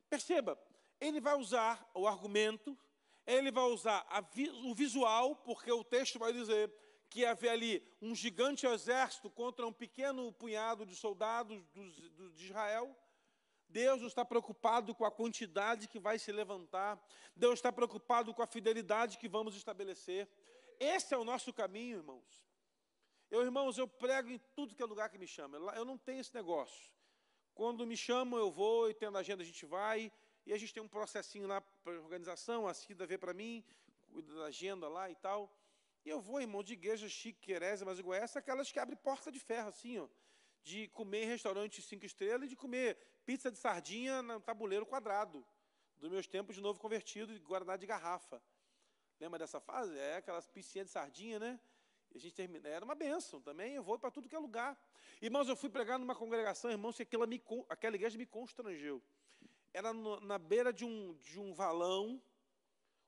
Perceba, ele vai usar o argumento, ele vai usar vi, o visual, porque o texto vai dizer que havia ali um gigante exército contra um pequeno punhado de soldados de Israel. Deus está preocupado com a quantidade que vai se levantar. Deus está preocupado com a fidelidade que vamos estabelecer. Esse é o nosso caminho, irmãos. Eu, irmãos, eu prego em tudo que é lugar que me chama. Eu não tenho esse negócio. Quando me chamam, eu vou, e tendo agenda, a gente vai. E a gente tem um processinho lá para organização, a Cida vê para mim, cuida da agenda lá e tal. E eu vou, irmão, de igreja chique, querese, mas igual essa, aquelas que abrem porta de ferro, assim, ó. De comer em restaurante cinco estrelas e de comer pizza de sardinha no tabuleiro quadrado. Dos meus tempos de novo convertido, de guardar de garrafa. Lembra dessa fase? É, aquelas piscinhas de sardinha, né? E a gente termina. Era uma benção também, eu vou para tudo que é lugar. Irmãos, eu fui pregar numa congregação, irmãos, que aquela, me, aquela igreja me constrangeu. era no, na beira de um, de um valão.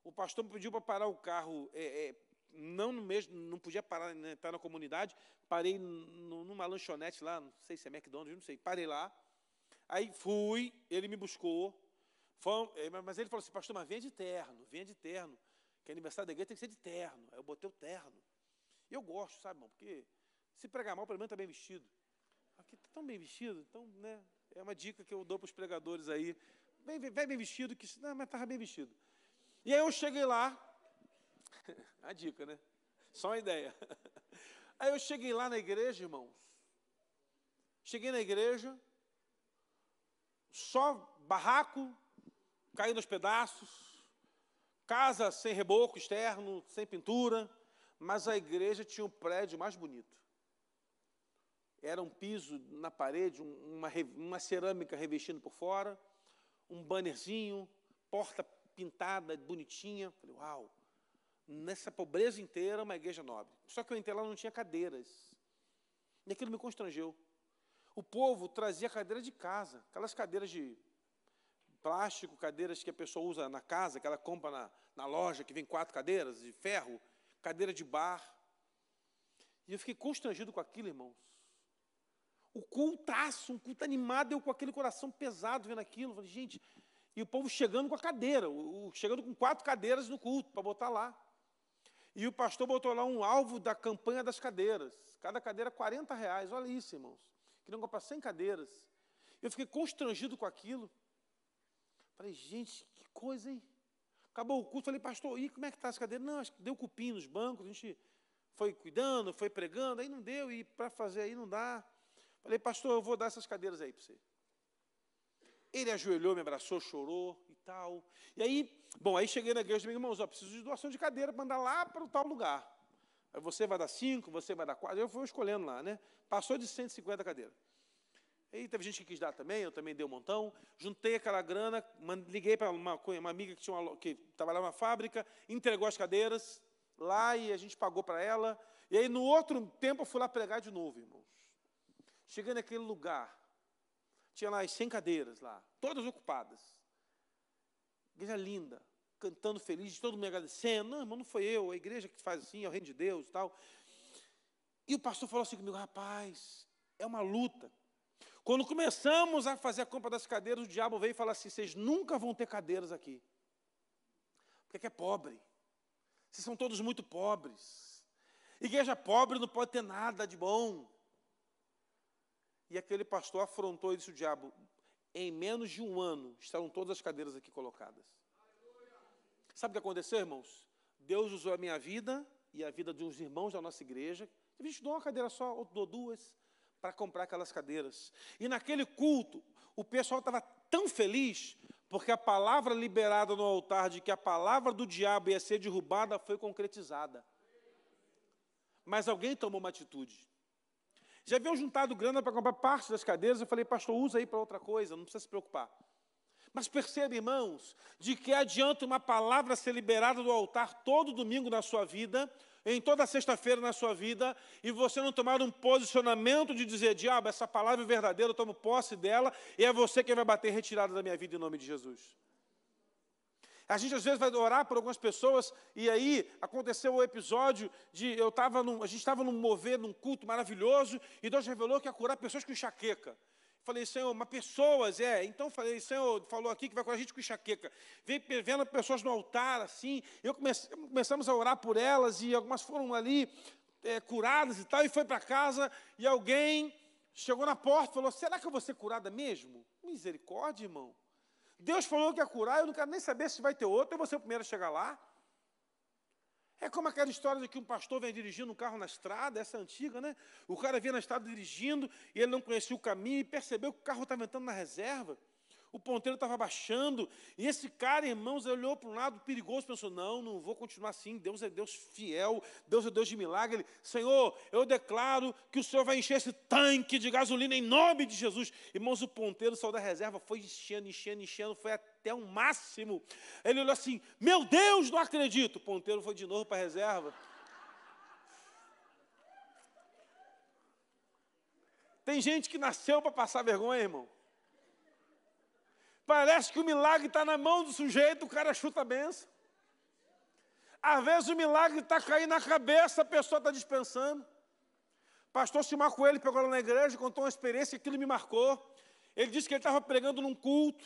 O pastor me pediu para parar o carro, é, é, não no mesmo, não podia parar, né, na comunidade. Parei numa lanchonete lá, não sei se é McDonald's, não sei. Parei lá. Aí fui, ele me buscou. Foi, é, mas ele falou assim, pastor, mas venha de terno, venha de terno. Que aniversário da igreja tem que ser de terno. Aí eu botei o terno. E eu gosto, sabe, irmão? Porque se pregar mal, pelo menos está bem vestido. Aqui está tão bem vestido, então, né? É uma dica que eu dou para os pregadores aí. Vem, vem bem vestido, que. Não, mas estava bem vestido. E aí eu cheguei lá. a dica, né? Só uma ideia. Aí eu cheguei lá na igreja, irmãos. Cheguei na igreja, só barraco, caindo aos pedaços, casa sem reboco externo, sem pintura, mas a igreja tinha um prédio mais bonito. Era um piso na parede, uma, uma cerâmica revestindo por fora, um bannerzinho, porta pintada, bonitinha. Falei, uau, nessa pobreza inteira, uma igreja nobre. Só que eu entrei lá não tinha cadeiras. E aquilo me constrangeu. O povo trazia cadeira de casa, aquelas cadeiras de plástico, cadeiras que a pessoa usa na casa, que ela compra na, na loja, que vem quatro cadeiras de ferro, cadeira de bar. E eu fiquei constrangido com aquilo, irmãos. O cultaço, um culto animado, eu com aquele coração pesado vendo aquilo. Falei, gente, e o povo chegando com a cadeira, o, chegando com quatro cadeiras no culto, para botar lá. E o pastor botou lá um alvo da campanha das cadeiras. Cada cadeira 40 reais. Olha isso, irmãos. Queriam comprar 100 cadeiras. Eu fiquei constrangido com aquilo. Falei, gente, que coisa, hein? Acabou o culto, falei, pastor, e como é que está as cadeiras? Não, acho que deu cupim nos bancos, a gente foi cuidando, foi pregando, aí não deu, e para fazer aí não dá. Falei, pastor, eu vou dar essas cadeiras aí para você. Ele ajoelhou, me abraçou, chorou tal. E aí, bom, aí cheguei na igreja e falei, irmãos, ó, preciso de doação de cadeira para andar lá para o tal lugar. Aí você vai dar cinco, você vai dar quatro. Eu fui escolhendo lá, né? Passou de 150 cadeiras. Aí teve gente que quis dar também, eu também dei um montão. Juntei aquela grana, liguei para uma, uma, amiga que tinha uma, que trabalhava na fábrica, entregou as cadeiras lá e a gente pagou para ela. E aí, no outro tempo, eu fui lá pregar de novo, irmãos. Cheguei naquele lugar, tinha lá as 100 cadeiras lá, todas ocupadas. Igreja linda, cantando feliz, todo mundo me agradecendo. Não, irmão, não foi eu, a igreja que faz assim, é o reino de Deus e tal. E o pastor falou assim comigo, rapaz, é uma luta. Quando começamos a fazer a compra das cadeiras, o diabo veio e falou assim: vocês nunca vão ter cadeiras aqui. Porque é pobre. Vocês são todos muito pobres. Igreja pobre não pode ter nada de bom. E aquele pastor afrontou e disse: o diabo, em menos de um ano estarão todas as cadeiras aqui colocadas. Sabe o que aconteceu, irmãos? Deus usou a minha vida e a vida de uns irmãos da nossa igreja. A gente dou uma cadeira só, ou dou duas para comprar aquelas cadeiras. E naquele culto, o pessoal estava tão feliz, porque a palavra liberada no altar de que a palavra do diabo ia ser derrubada foi concretizada. Mas alguém tomou uma atitude. Já haviam juntado grana para comprar parte das cadeiras, eu falei, pastor, usa aí para outra coisa, não precisa se preocupar. Mas perceba, irmãos, de que adianta uma palavra ser liberada do altar todo domingo na sua vida, em toda sexta-feira na sua vida e você não tomar um posicionamento de dizer, diabo, essa palavra é verdadeira, eu tomo posse dela e é você quem vai bater retirada da minha vida em nome de Jesus. A gente às vezes vai orar por algumas pessoas e aí aconteceu o episódio de eu estava a gente estava num mover, num culto maravilhoso e Deus revelou que ia curar pessoas com enxaqueca. Falei, Senhor, mas pessoas, é. Então falei, Senhor, falou aqui que vai com a gente com enxaqueca. Vem vendo pessoas no altar, assim. Eu comecei, começamos a orar por elas e algumas foram ali é, curadas e tal. E foi para casa e alguém chegou na porta e falou: Será que eu vou ser curada mesmo? Misericórdia, irmão. Deus falou que ia curar, eu não quero nem saber se vai ter outro, eu vou ser o primeiro a chegar lá. É como aquela história de que um pastor vem dirigindo um carro na estrada, essa é antiga, né? O cara vinha na estrada dirigindo e ele não conhecia o caminho e percebeu que o carro estava entrando na reserva. O ponteiro estava baixando e esse cara, irmãos, olhou para um lado perigoso, pensou: não, não vou continuar assim. Deus é Deus fiel, Deus é Deus de milagre. Ele, Senhor, eu declaro que o Senhor vai encher esse tanque de gasolina em nome de Jesus. Irmãos, o ponteiro saiu da reserva, foi enchendo, enchendo, enchendo, foi até um máximo. Ele olhou assim: Meu Deus, não acredito. O ponteiro foi de novo para a reserva. Tem gente que nasceu para passar vergonha, irmão. Parece que o milagre está na mão do sujeito, o cara chuta a benção. Às vezes o milagre está caindo na cabeça, a pessoa está dispensando. Pastor Simar Coelho pegou lá na igreja, contou uma experiência, aquilo me marcou. Ele disse que ele estava pregando num culto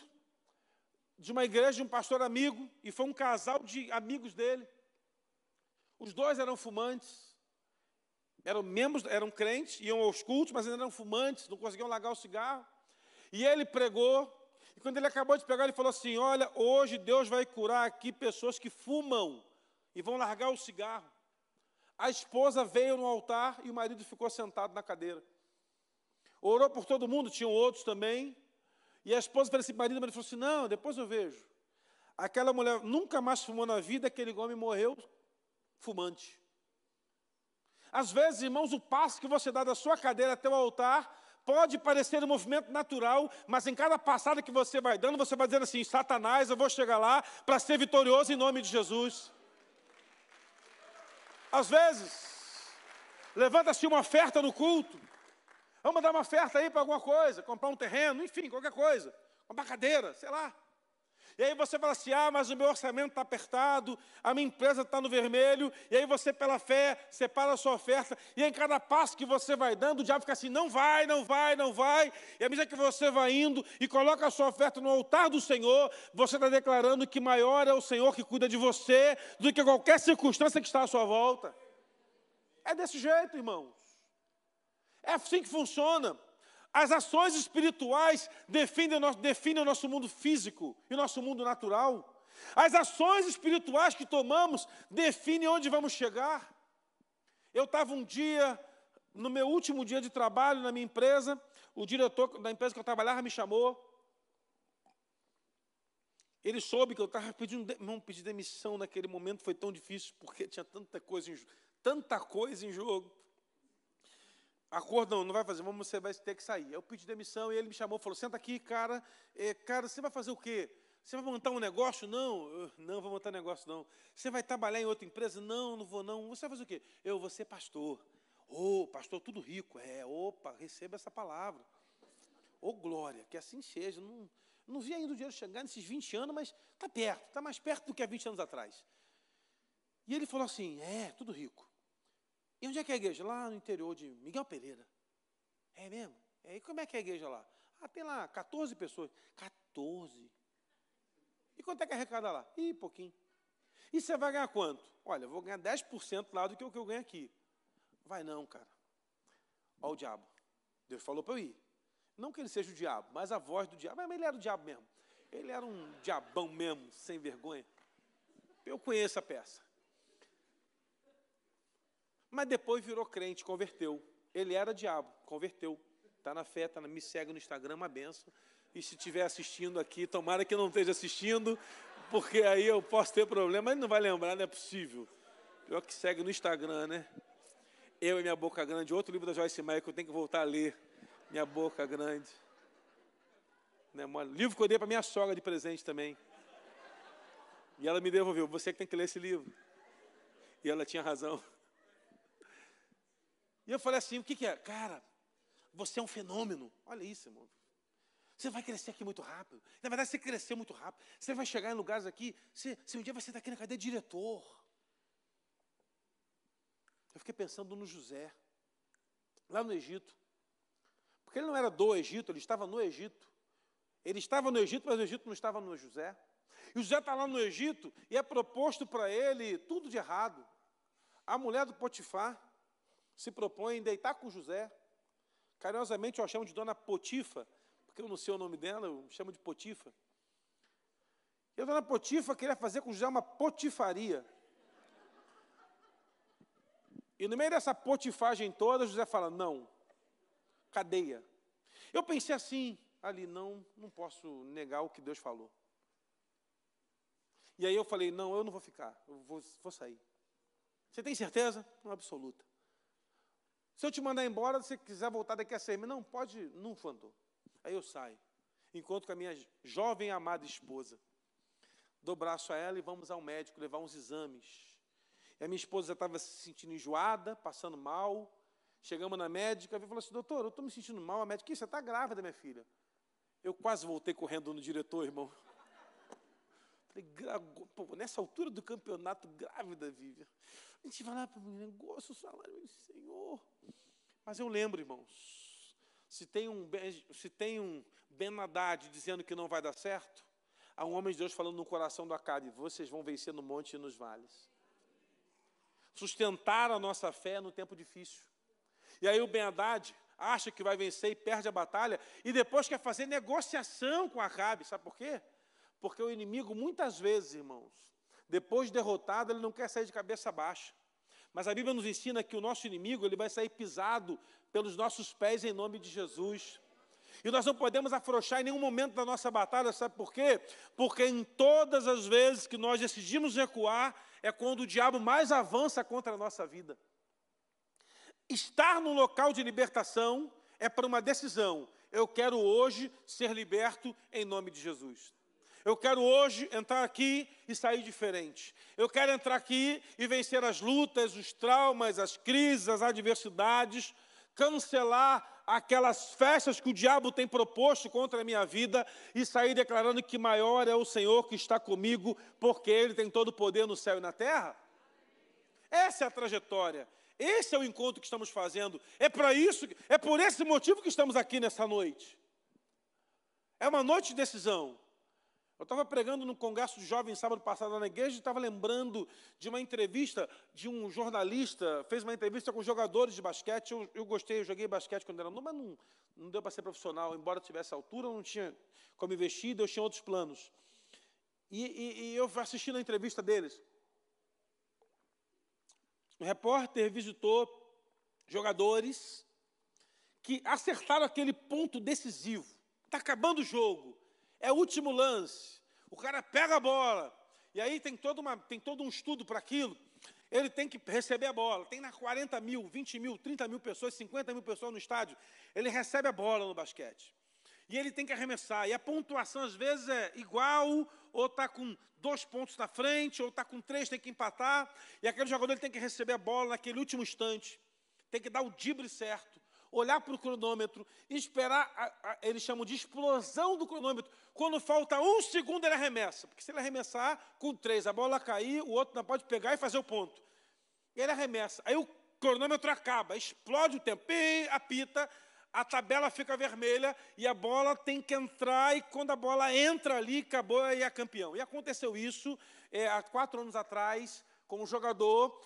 de uma igreja de um pastor amigo, e foi um casal de amigos dele. Os dois eram fumantes, eram membros, eram crentes, iam aos cultos, mas ainda eram fumantes, não conseguiam largar o cigarro. E ele pregou, e quando ele acabou de pegar, ele falou assim: Olha, hoje Deus vai curar aqui pessoas que fumam e vão largar o cigarro. A esposa veio no altar e o marido ficou sentado na cadeira. Orou por todo mundo, tinham outros também. E a esposa falou assim: marido, ele falou assim: Não, depois eu vejo. Aquela mulher nunca mais fumou na vida, aquele homem morreu fumante. Às vezes, irmãos, o passo que você dá da sua cadeira até o altar pode parecer um movimento natural, mas em cada passada que você vai dando, você vai dizendo assim: Satanás, eu vou chegar lá para ser vitorioso em nome de Jesus. Às vezes, levanta-se uma oferta no culto, vamos dar uma oferta aí para alguma coisa, comprar um terreno, enfim, qualquer coisa, uma cadeira, sei lá. E aí você fala assim: ah, mas o meu orçamento está apertado, a minha empresa está no vermelho. E aí você, pela fé, separa a sua oferta. E em cada passo que você vai dando, o diabo fica assim: não vai, não vai, não vai. E à medida que você vai indo e coloca a sua oferta no altar do Senhor, você está declarando que maior é o Senhor que cuida de você do que qualquer circunstância que está à sua volta. É desse jeito, irmãos. É assim que funciona. As ações espirituais definem o, nosso, definem o nosso mundo físico e o nosso mundo natural. As ações espirituais que tomamos definem onde vamos chegar. Eu estava um dia, no meu último dia de trabalho na minha empresa, o diretor da empresa que eu trabalhava me chamou. Ele soube que eu estava pedindo, não, pedir demissão naquele momento foi tão difícil, porque tinha tanta coisa em, tanta coisa em jogo acordo não, não vai fazer, vamos, você vai ter que sair. Eu pedi demissão e ele me chamou, falou, senta aqui, cara, é, cara, você vai fazer o quê? Você vai montar um negócio? Não, não vou montar negócio, não. Você vai trabalhar em outra empresa? Não, não vou, não. Você vai fazer o quê? Eu vou ser pastor. Ô, oh, pastor, tudo rico. É, opa, receba essa palavra. Ô, oh, glória, que assim seja. Não, não vi ainda o dinheiro chegar nesses 20 anos, mas está perto, está mais perto do que há 20 anos atrás. E ele falou assim: é, tudo rico. E onde é que é a igreja? Lá no interior de Miguel Pereira. É mesmo? É, e como é que é a igreja lá? Ah, tem lá 14 pessoas. 14. E quanto é que arrecada lá? Ih, pouquinho. E você vai ganhar quanto? Olha, vou ganhar 10% lá do que o que eu ganho aqui. Vai não, cara. Olha o diabo. Deus falou para eu ir. Não que ele seja o diabo, mas a voz do diabo. Mas ele era o diabo mesmo. Ele era um diabão mesmo, sem vergonha. Eu conheço a peça. Mas depois virou crente, converteu. Ele era diabo, converteu. Está na fé, tá na, me segue no Instagram, uma benção. E se estiver assistindo aqui, tomara que não esteja assistindo, porque aí eu posso ter problema, mas não vai lembrar, não é possível. Pior que segue no Instagram, né? Eu e Minha Boca Grande, outro livro da Joyce Meyer que eu tenho que voltar a ler. Minha Boca Grande. Né? livro que eu dei para minha sogra de presente também. E ela me devolveu. Você que tem que ler esse livro. E ela tinha razão. E eu falei assim: o que, que é? Cara, você é um fenômeno. Olha isso, irmão. Você vai crescer aqui muito rápido. Na verdade, você cresceu muito rápido. Você vai chegar em lugares aqui. Você, você um dia vai ser daqui na cadeia de diretor. Eu fiquei pensando no José, lá no Egito. Porque ele não era do Egito, ele estava no Egito. Ele estava no Egito, mas o Egito não estava no José. E o José está lá no Egito e é proposto para ele tudo de errado. A mulher do Potifar se propõe deitar com José. Carinhosamente eu a chamo de Dona Potifa, porque eu não sei o nome dela, eu chamo de Potifa. E a Dona Potifa queria fazer com José uma potifaria. E no meio dessa potifagem toda, José fala: não, cadeia. Eu pensei assim, ali, não, não posso negar o que Deus falou. E aí eu falei: não, eu não vou ficar, eu vou, vou sair. Você tem certeza? Não, absoluta. Se eu te mandar embora, se quiser voltar daqui a seis meses, não, pode, não fantou. Aí eu saio, encontro com a minha jovem amada esposa. Dou braço a ela e vamos ao médico levar uns exames. E a minha esposa já estava se sentindo enjoada, passando mal. Chegamos na médica e falou assim: doutor, eu estou me sentindo mal. A médica, você está grávida, minha filha. Eu quase voltei correndo no diretor, irmão. Pô, nessa altura do campeonato, grávida, Vivian. A gente vai lá para o negócio, o salário, Senhor. Mas eu lembro, irmãos, se tem um, se tem um Ben Haddad dizendo que não vai dar certo, há um homem de Deus falando no coração do Acabe, vocês vão vencer no monte e nos vales. Sustentar a nossa fé no tempo difícil. E aí o Ben Haddad acha que vai vencer e perde a batalha, e depois quer fazer negociação com Acabe. Sabe por quê? Porque o inimigo, muitas vezes, irmãos, depois de derrotado, ele não quer sair de cabeça baixa. Mas a Bíblia nos ensina que o nosso inimigo ele vai sair pisado pelos nossos pés em nome de Jesus. E nós não podemos afrouxar em nenhum momento da nossa batalha, sabe por quê? Porque em todas as vezes que nós decidimos recuar, é quando o diabo mais avança contra a nossa vida. Estar num local de libertação é para uma decisão. Eu quero hoje ser liberto em nome de Jesus. Eu quero hoje entrar aqui e sair diferente. Eu quero entrar aqui e vencer as lutas, os traumas, as crises, as adversidades, cancelar aquelas festas que o diabo tem proposto contra a minha vida e sair declarando que maior é o Senhor que está comigo, porque Ele tem todo o poder no céu e na terra? Essa é a trajetória. Esse é o encontro que estamos fazendo. É para isso, é por esse motivo que estamos aqui nessa noite. É uma noite de decisão. Eu estava pregando no congresso de jovens sábado passado na igreja e estava lembrando de uma entrevista de um jornalista, fez uma entrevista com jogadores de basquete. Eu, eu gostei, eu joguei basquete quando era novo, mas não, não deu para ser profissional. Embora tivesse altura, não tinha como investir, eu tinha outros planos. E, e, e eu assisti a entrevista deles. O repórter visitou jogadores que acertaram aquele ponto decisivo. Está acabando o jogo é o último lance. O cara pega a bola. E aí tem, toda uma, tem todo um estudo para aquilo. Ele tem que receber a bola. Tem na 40 mil, 20 mil, 30 mil pessoas, 50 mil pessoas no estádio. Ele recebe a bola no basquete. E ele tem que arremessar. E a pontuação, às vezes, é igual, ou está com dois pontos na frente, ou está com três, tem que empatar. E aquele jogador ele tem que receber a bola naquele último instante. Tem que dar o dibre certo olhar para o cronômetro, esperar, a, a, eles chamam de explosão do cronômetro. Quando falta um segundo, ele arremessa. Porque se ele arremessar com três, a bola cair, o outro não pode pegar e fazer o ponto. Ele arremessa. Aí o cronômetro acaba, explode o tempo, e apita, a tabela fica vermelha e a bola tem que entrar, e quando a bola entra ali, acabou e é campeão. E aconteceu isso é, há quatro anos atrás, com um jogador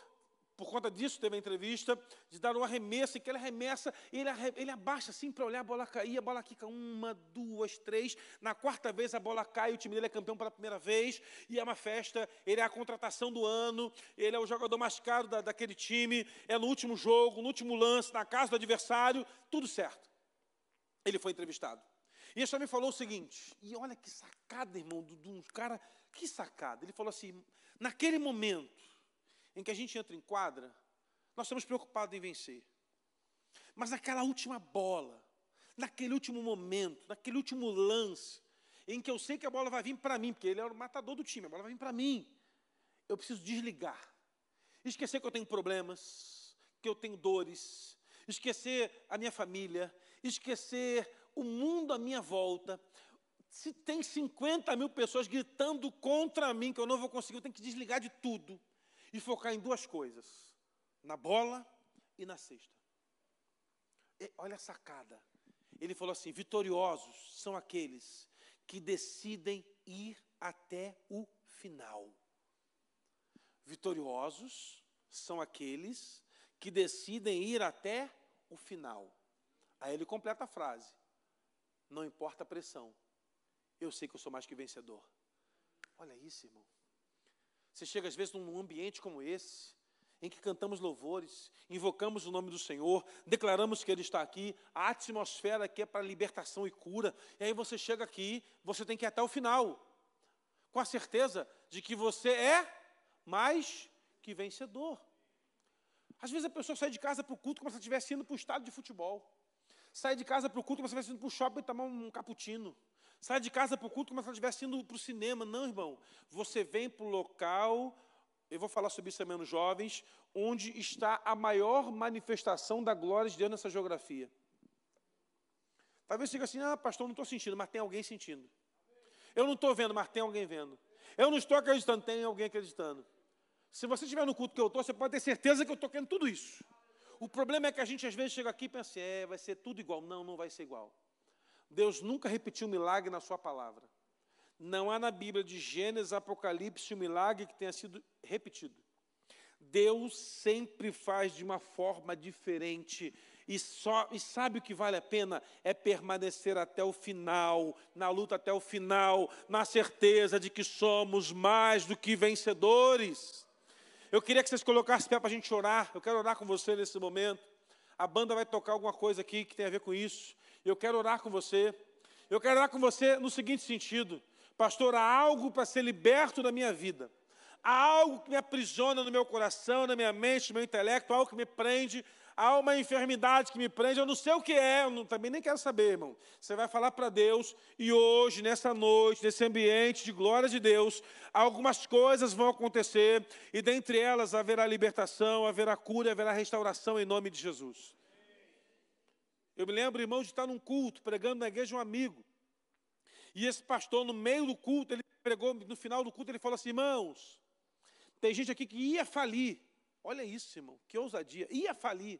por conta disso, teve a entrevista, de dar um arremesso, e que ele arremessa, ele, ele abaixa assim para olhar a bola cair, a bola quica uma, duas, três, na quarta vez a bola cai, o time dele é campeão pela primeira vez, e é uma festa, ele é a contratação do ano, ele é o jogador mais caro da, daquele time, é no último jogo, no último lance, na casa do adversário, tudo certo. Ele foi entrevistado. E ele também falou o seguinte, e olha que sacada, irmão, de um cara, que sacada. Ele falou assim, naquele momento, em que a gente entra em quadra, nós estamos preocupados em vencer. Mas naquela última bola, naquele último momento, naquele último lance, em que eu sei que a bola vai vir para mim, porque ele é o matador do time, a bola vai vir para mim. Eu preciso desligar. Esquecer que eu tenho problemas, que eu tenho dores, esquecer a minha família, esquecer o mundo à minha volta. Se tem 50 mil pessoas gritando contra mim, que eu não vou conseguir, eu tenho que desligar de tudo e focar em duas coisas: na bola e na cesta. E, olha a sacada. Ele falou assim: vitoriosos são aqueles que decidem ir até o final. Vitoriosos são aqueles que decidem ir até o final. Aí ele completa a frase: Não importa a pressão, eu sei que eu sou mais que vencedor. Olha isso, irmão. Você chega às vezes num ambiente como esse, em que cantamos louvores, invocamos o nome do Senhor, declaramos que Ele está aqui, a atmosfera aqui é para libertação e cura, e aí você chega aqui, você tem que ir até o final, com a certeza de que você é mais que vencedor. Às vezes a pessoa sai de casa para o culto como se estivesse indo para o estádio de futebol. Sai de casa para o culto como se estivesse indo para o shopping tomar um cappuccino. Sai de casa para o culto como se ela estivesse indo para o cinema. Não, irmão. Você vem para o local, eu vou falar sobre isso também nos jovens, onde está a maior manifestação da glória de Deus nessa geografia. Talvez você diga assim, ah, pastor, não estou sentindo, mas tem alguém sentindo. Eu não estou vendo, mas tem alguém vendo. Eu não estou acreditando, tem alguém acreditando. Se você estiver no culto que eu estou, você pode ter certeza que eu estou querendo tudo isso. O problema é que a gente às vezes chega aqui e pensa, é, vai ser tudo igual. Não, não vai ser igual. Deus nunca repetiu milagre na sua palavra. Não há na Bíblia de Gênesis, Apocalipse um milagre que tenha sido repetido. Deus sempre faz de uma forma diferente e, só, e sabe o que vale a pena? É permanecer até o final, na luta até o final, na certeza de que somos mais do que vencedores. Eu queria que vocês colocassem pé para a gente orar. Eu quero orar com você nesse momento. A banda vai tocar alguma coisa aqui que tem a ver com isso. Eu quero orar com você. Eu quero orar com você no seguinte sentido: Pastor, há algo para ser liberto da minha vida. Há algo que me aprisiona no meu coração, na minha mente, no meu intelecto, algo que me prende, há uma enfermidade que me prende, eu não sei o que é, eu não, também nem quero saber, irmão. Você vai falar para Deus, e hoje, nessa noite, nesse ambiente de glória de Deus, algumas coisas vão acontecer, e dentre elas haverá libertação, haverá cura, haverá restauração em nome de Jesus. Eu me lembro, irmão, de estar num culto, pregando na igreja um amigo. E esse pastor, no meio do culto, ele pregou, no final do culto, ele falou assim: irmãos, tem gente aqui que ia falir. Olha isso, irmão, que ousadia. Ia falir.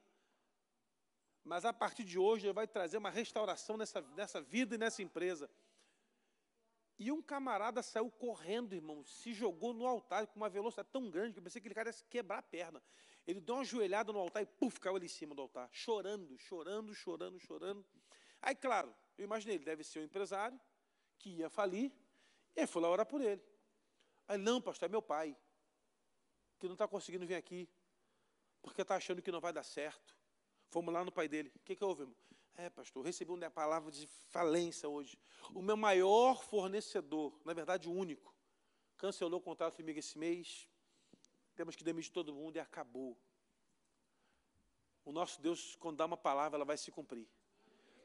Mas a partir de hoje ele vai trazer uma restauração nessa, nessa vida e nessa empresa. E um camarada saiu correndo, irmão, se jogou no altar com uma velocidade tão grande que eu pensei que aquele cara ia se quebrar a perna. Ele deu uma joelhada no altar e puf, caiu ali em cima do altar, chorando, chorando, chorando, chorando. Aí, claro, eu imaginei, ele deve ser um empresário que ia falir, e aí fui lá orar por ele. Aí, não, pastor, é meu pai que não está conseguindo vir aqui, porque está achando que não vai dar certo. Fomos lá no pai dele. O que, que houve, irmão? É, pastor, recebi uma palavra de falência hoje. O meu maior fornecedor, na verdade o único, cancelou o contrato comigo esse mês. Temos que demitir todo mundo e acabou. O nosso Deus, quando dá uma palavra, ela vai se cumprir.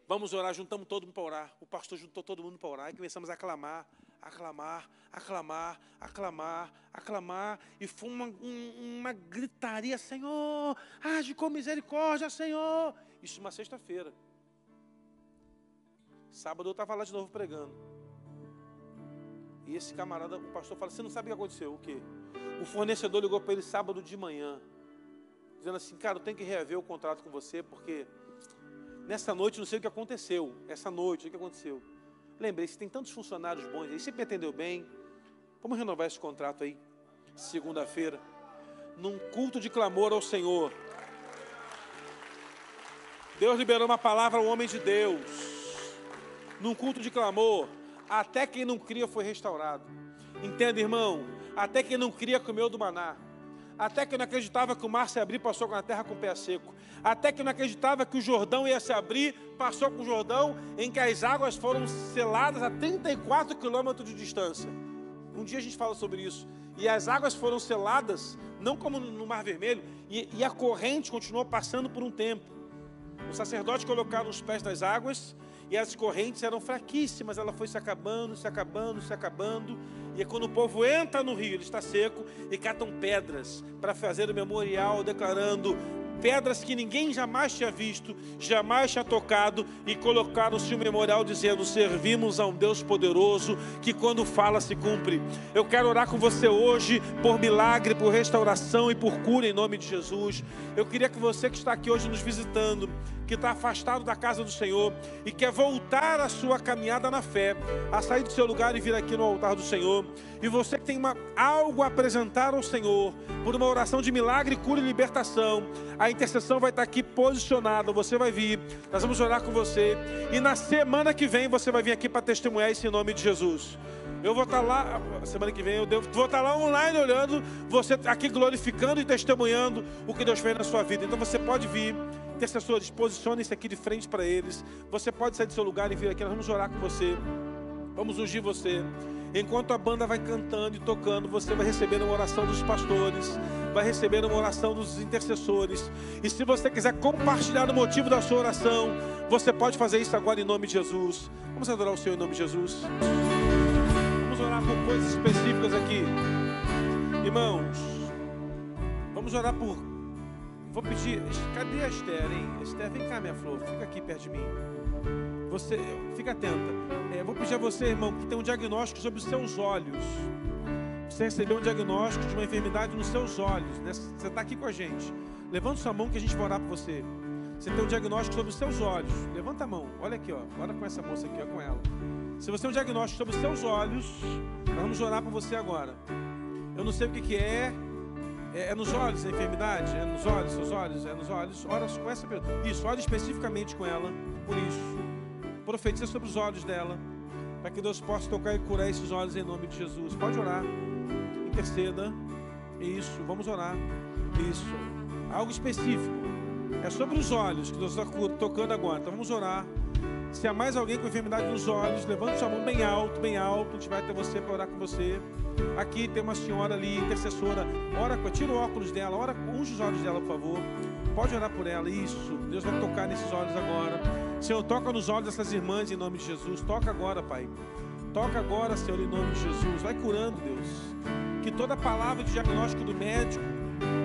Vamos orar, juntamos todo mundo para orar. O pastor juntou todo mundo para orar e começamos a clamar aclamar, aclamar, aclamar, aclamar, e foi uma, um, uma gritaria: Senhor, age com misericórdia, Senhor. Isso uma sexta-feira. Sábado eu estava lá de novo pregando. E esse camarada, o pastor fala: Você não sabe o que aconteceu? O quê? O fornecedor ligou para ele sábado de manhã, dizendo assim: Cara, eu tenho que reaver o contrato com você, porque nessa noite não sei o que aconteceu. Essa noite, o que aconteceu? Lembrei, se tem tantos funcionários bons aí, sempre atendeu bem. Vamos renovar esse contrato aí, segunda-feira, num culto de clamor ao Senhor. Deus liberou uma palavra ao homem de Deus, num culto de clamor. Até quem não cria foi restaurado. Entenda, irmão? Até quem não cria comeu do maná. Até que não acreditava que o mar se abrir, passou com a terra com o pé seco. Até que não acreditava que o Jordão ia se abrir, passou com o Jordão, em que as águas foram seladas a 34 quilômetros de distância. Um dia a gente fala sobre isso. E as águas foram seladas, não como no Mar Vermelho, e, e a corrente continuou passando por um tempo. Os sacerdotes colocaram os pés nas águas, e as correntes eram fraquíssimas, ela foi se acabando, se acabando, se acabando. E quando o povo entra no rio, ele está seco, e catam pedras para fazer o memorial, declarando: pedras que ninguém jamais tinha visto, jamais tinha tocado, e colocaram-se um memorial dizendo: Servimos a um Deus poderoso que, quando fala, se cumpre. Eu quero orar com você hoje por milagre, por restauração e por cura em nome de Jesus. Eu queria que você que está aqui hoje nos visitando, que está afastado da casa do Senhor e quer voltar a sua caminhada na fé, a sair do seu lugar e vir aqui no altar do Senhor, e você que tem uma, algo a apresentar ao Senhor, por uma oração de milagre, cura e libertação, a intercessão vai estar aqui posicionada, você vai vir, nós vamos orar com você, e na semana que vem você vai vir aqui para testemunhar esse nome de Jesus. Eu vou estar lá, semana que vem eu devo, vou estar lá online olhando, você aqui glorificando e testemunhando o que Deus fez na sua vida. Então você pode vir, intercessores, posicione-se aqui de frente para eles. Você pode sair do seu lugar e vir aqui, nós vamos orar com você. Vamos ungir você. Enquanto a banda vai cantando e tocando, você vai receber uma oração dos pastores, vai receber uma oração dos intercessores. E se você quiser compartilhar o motivo da sua oração, você pode fazer isso agora em nome de Jesus. Vamos adorar o Senhor em nome de Jesus. Vamos orar por coisas específicas aqui. Irmãos, vamos orar por. Vou pedir. Cadê a Esther, hein? Esther, vem cá, minha flor. Fica aqui perto de mim. Você, fica atenta. É, vou pedir a você, irmão, que tem um diagnóstico sobre os seus olhos. Você recebeu um diagnóstico de uma enfermidade nos seus olhos. Né? Você está aqui com a gente. Levanta sua mão que a gente vai orar por você. Você tem um diagnóstico sobre os seus olhos. Levanta a mão. Olha aqui, ó. Ora com essa moça aqui, ó, com ela. Se você tem um diagnóstico sobre os seus olhos, nós vamos orar por você agora. Eu não sei o que, que é. é. É nos olhos a enfermidade? É nos olhos, seus olhos? É nos olhos? Ora com essa pessoa. Isso, ore especificamente com ela. Por isso. Profetiza sobre os olhos dela. Para que Deus possa tocar e curar esses olhos em nome de Jesus. Pode orar. Interceda. Isso, vamos orar. Isso. Algo específico. É sobre os olhos que Deus está tocando agora. Então vamos orar. Se há mais alguém com enfermidade nos olhos, levante sua mão bem alto, bem alto. A gente vai até você para orar com você. Aqui tem uma senhora ali, intercessora. Ora, tira o óculos dela, ora, unge os olhos dela, por favor. Pode orar por ela, isso. Deus vai tocar nesses olhos agora. Senhor, toca nos olhos dessas irmãs em nome de Jesus. Toca agora, Pai. Toca agora, Senhor, em nome de Jesus. Vai curando, Deus. Que toda palavra de diagnóstico do médico,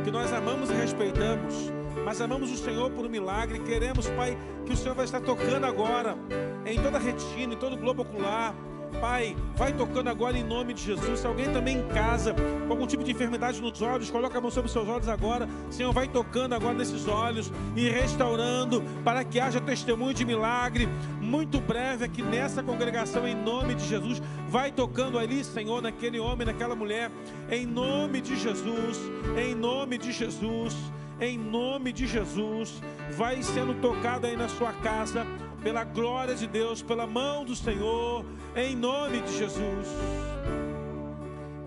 que nós amamos e respeitamos, mas amamos o Senhor por um milagre. Queremos, Pai, que o Senhor vai estar tocando agora em toda a retina, em todo o globo ocular. Pai, vai tocando agora em nome de Jesus. Se alguém também em casa, com algum tipo de enfermidade nos olhos, coloca a mão sobre os seus olhos agora. Senhor, vai tocando agora nesses olhos e restaurando para que haja testemunho de milagre. Muito breve aqui nessa congregação, em nome de Jesus. Vai tocando ali, Senhor, naquele homem, naquela mulher, em nome de Jesus. Em nome de Jesus em nome de Jesus, vai sendo tocado aí na sua casa, pela glória de Deus, pela mão do Senhor, em nome de Jesus.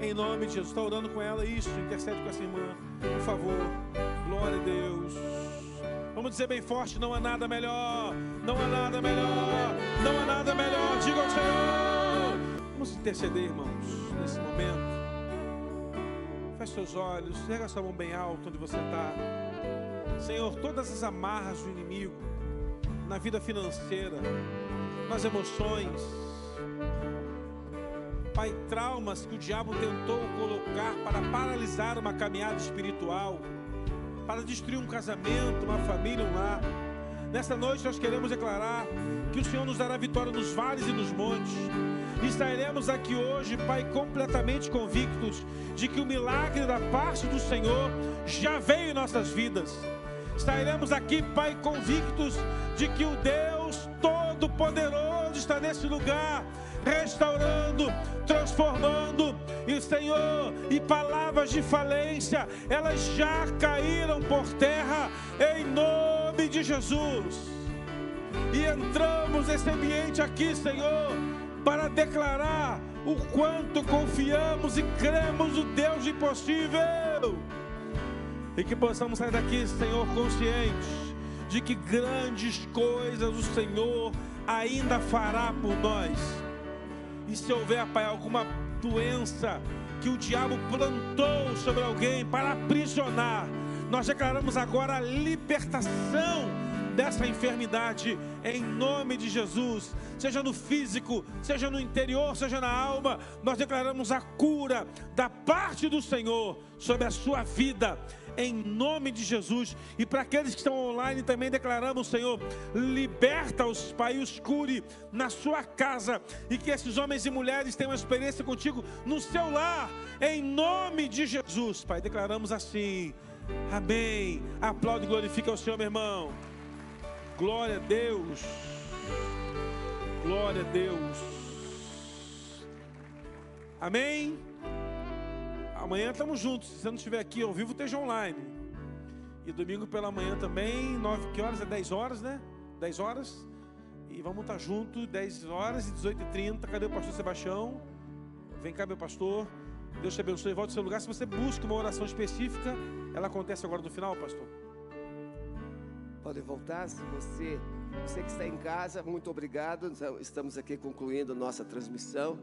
Em nome de Jesus, está orando com ela, isso, intercede com essa irmã, por favor, glória a Deus. Vamos dizer bem forte: não há nada melhor, não há nada melhor, não há nada melhor. Diga ao Senhor. Vamos interceder, irmãos, nesse momento. Feche seus olhos, erga sua mão bem alto onde você está. Senhor, todas as amarras do inimigo na vida financeira, nas emoções, Pai, traumas que o diabo tentou colocar para paralisar uma caminhada espiritual, para destruir um casamento, uma família, um lar. Nesta noite nós queremos declarar que o Senhor nos dará vitória nos vales e nos montes. Estaremos aqui hoje, Pai, completamente convictos de que o milagre da parte do Senhor já veio em nossas vidas. Estaremos aqui, Pai, convictos de que o Deus Todo-Poderoso está nesse lugar, restaurando, transformando. E Senhor, e palavras de falência, elas já caíram por terra, em nome de Jesus. E entramos nesse ambiente aqui, Senhor, para declarar o quanto confiamos e cremos no Deus impossível. E que possamos sair daqui, Senhor, conscientes de que grandes coisas o Senhor ainda fará por nós. E se houver, Pai, alguma doença que o diabo plantou sobre alguém para aprisionar, nós declaramos agora a libertação dessa enfermidade em nome de Jesus, seja no físico, seja no interior, seja na alma, nós declaramos a cura da parte do Senhor sobre a sua vida em nome de Jesus. E para aqueles que estão online também declaramos, Senhor, liberta os Pai, os cure na sua casa e que esses homens e mulheres tenham uma experiência contigo no seu lar, em nome de Jesus, Pai. Declaramos assim. Amém. Aplaude e glorifica o Senhor, meu irmão. Glória a Deus. Glória a Deus. Amém. Amanhã estamos juntos. Se você não estiver aqui ao vivo, esteja online. E domingo pela manhã também, 9 que horas? É 10 horas, né? 10 horas. E vamos estar juntos, 10 horas e 18 e 30. Cadê o pastor Sebastião? Vem cá, meu pastor. Deus te abençoe. Volte ao seu lugar. Se você busca uma oração específica, ela acontece agora no final, pastor. Pode voltar se você, você que está em casa, muito obrigado. Estamos aqui concluindo nossa transmissão.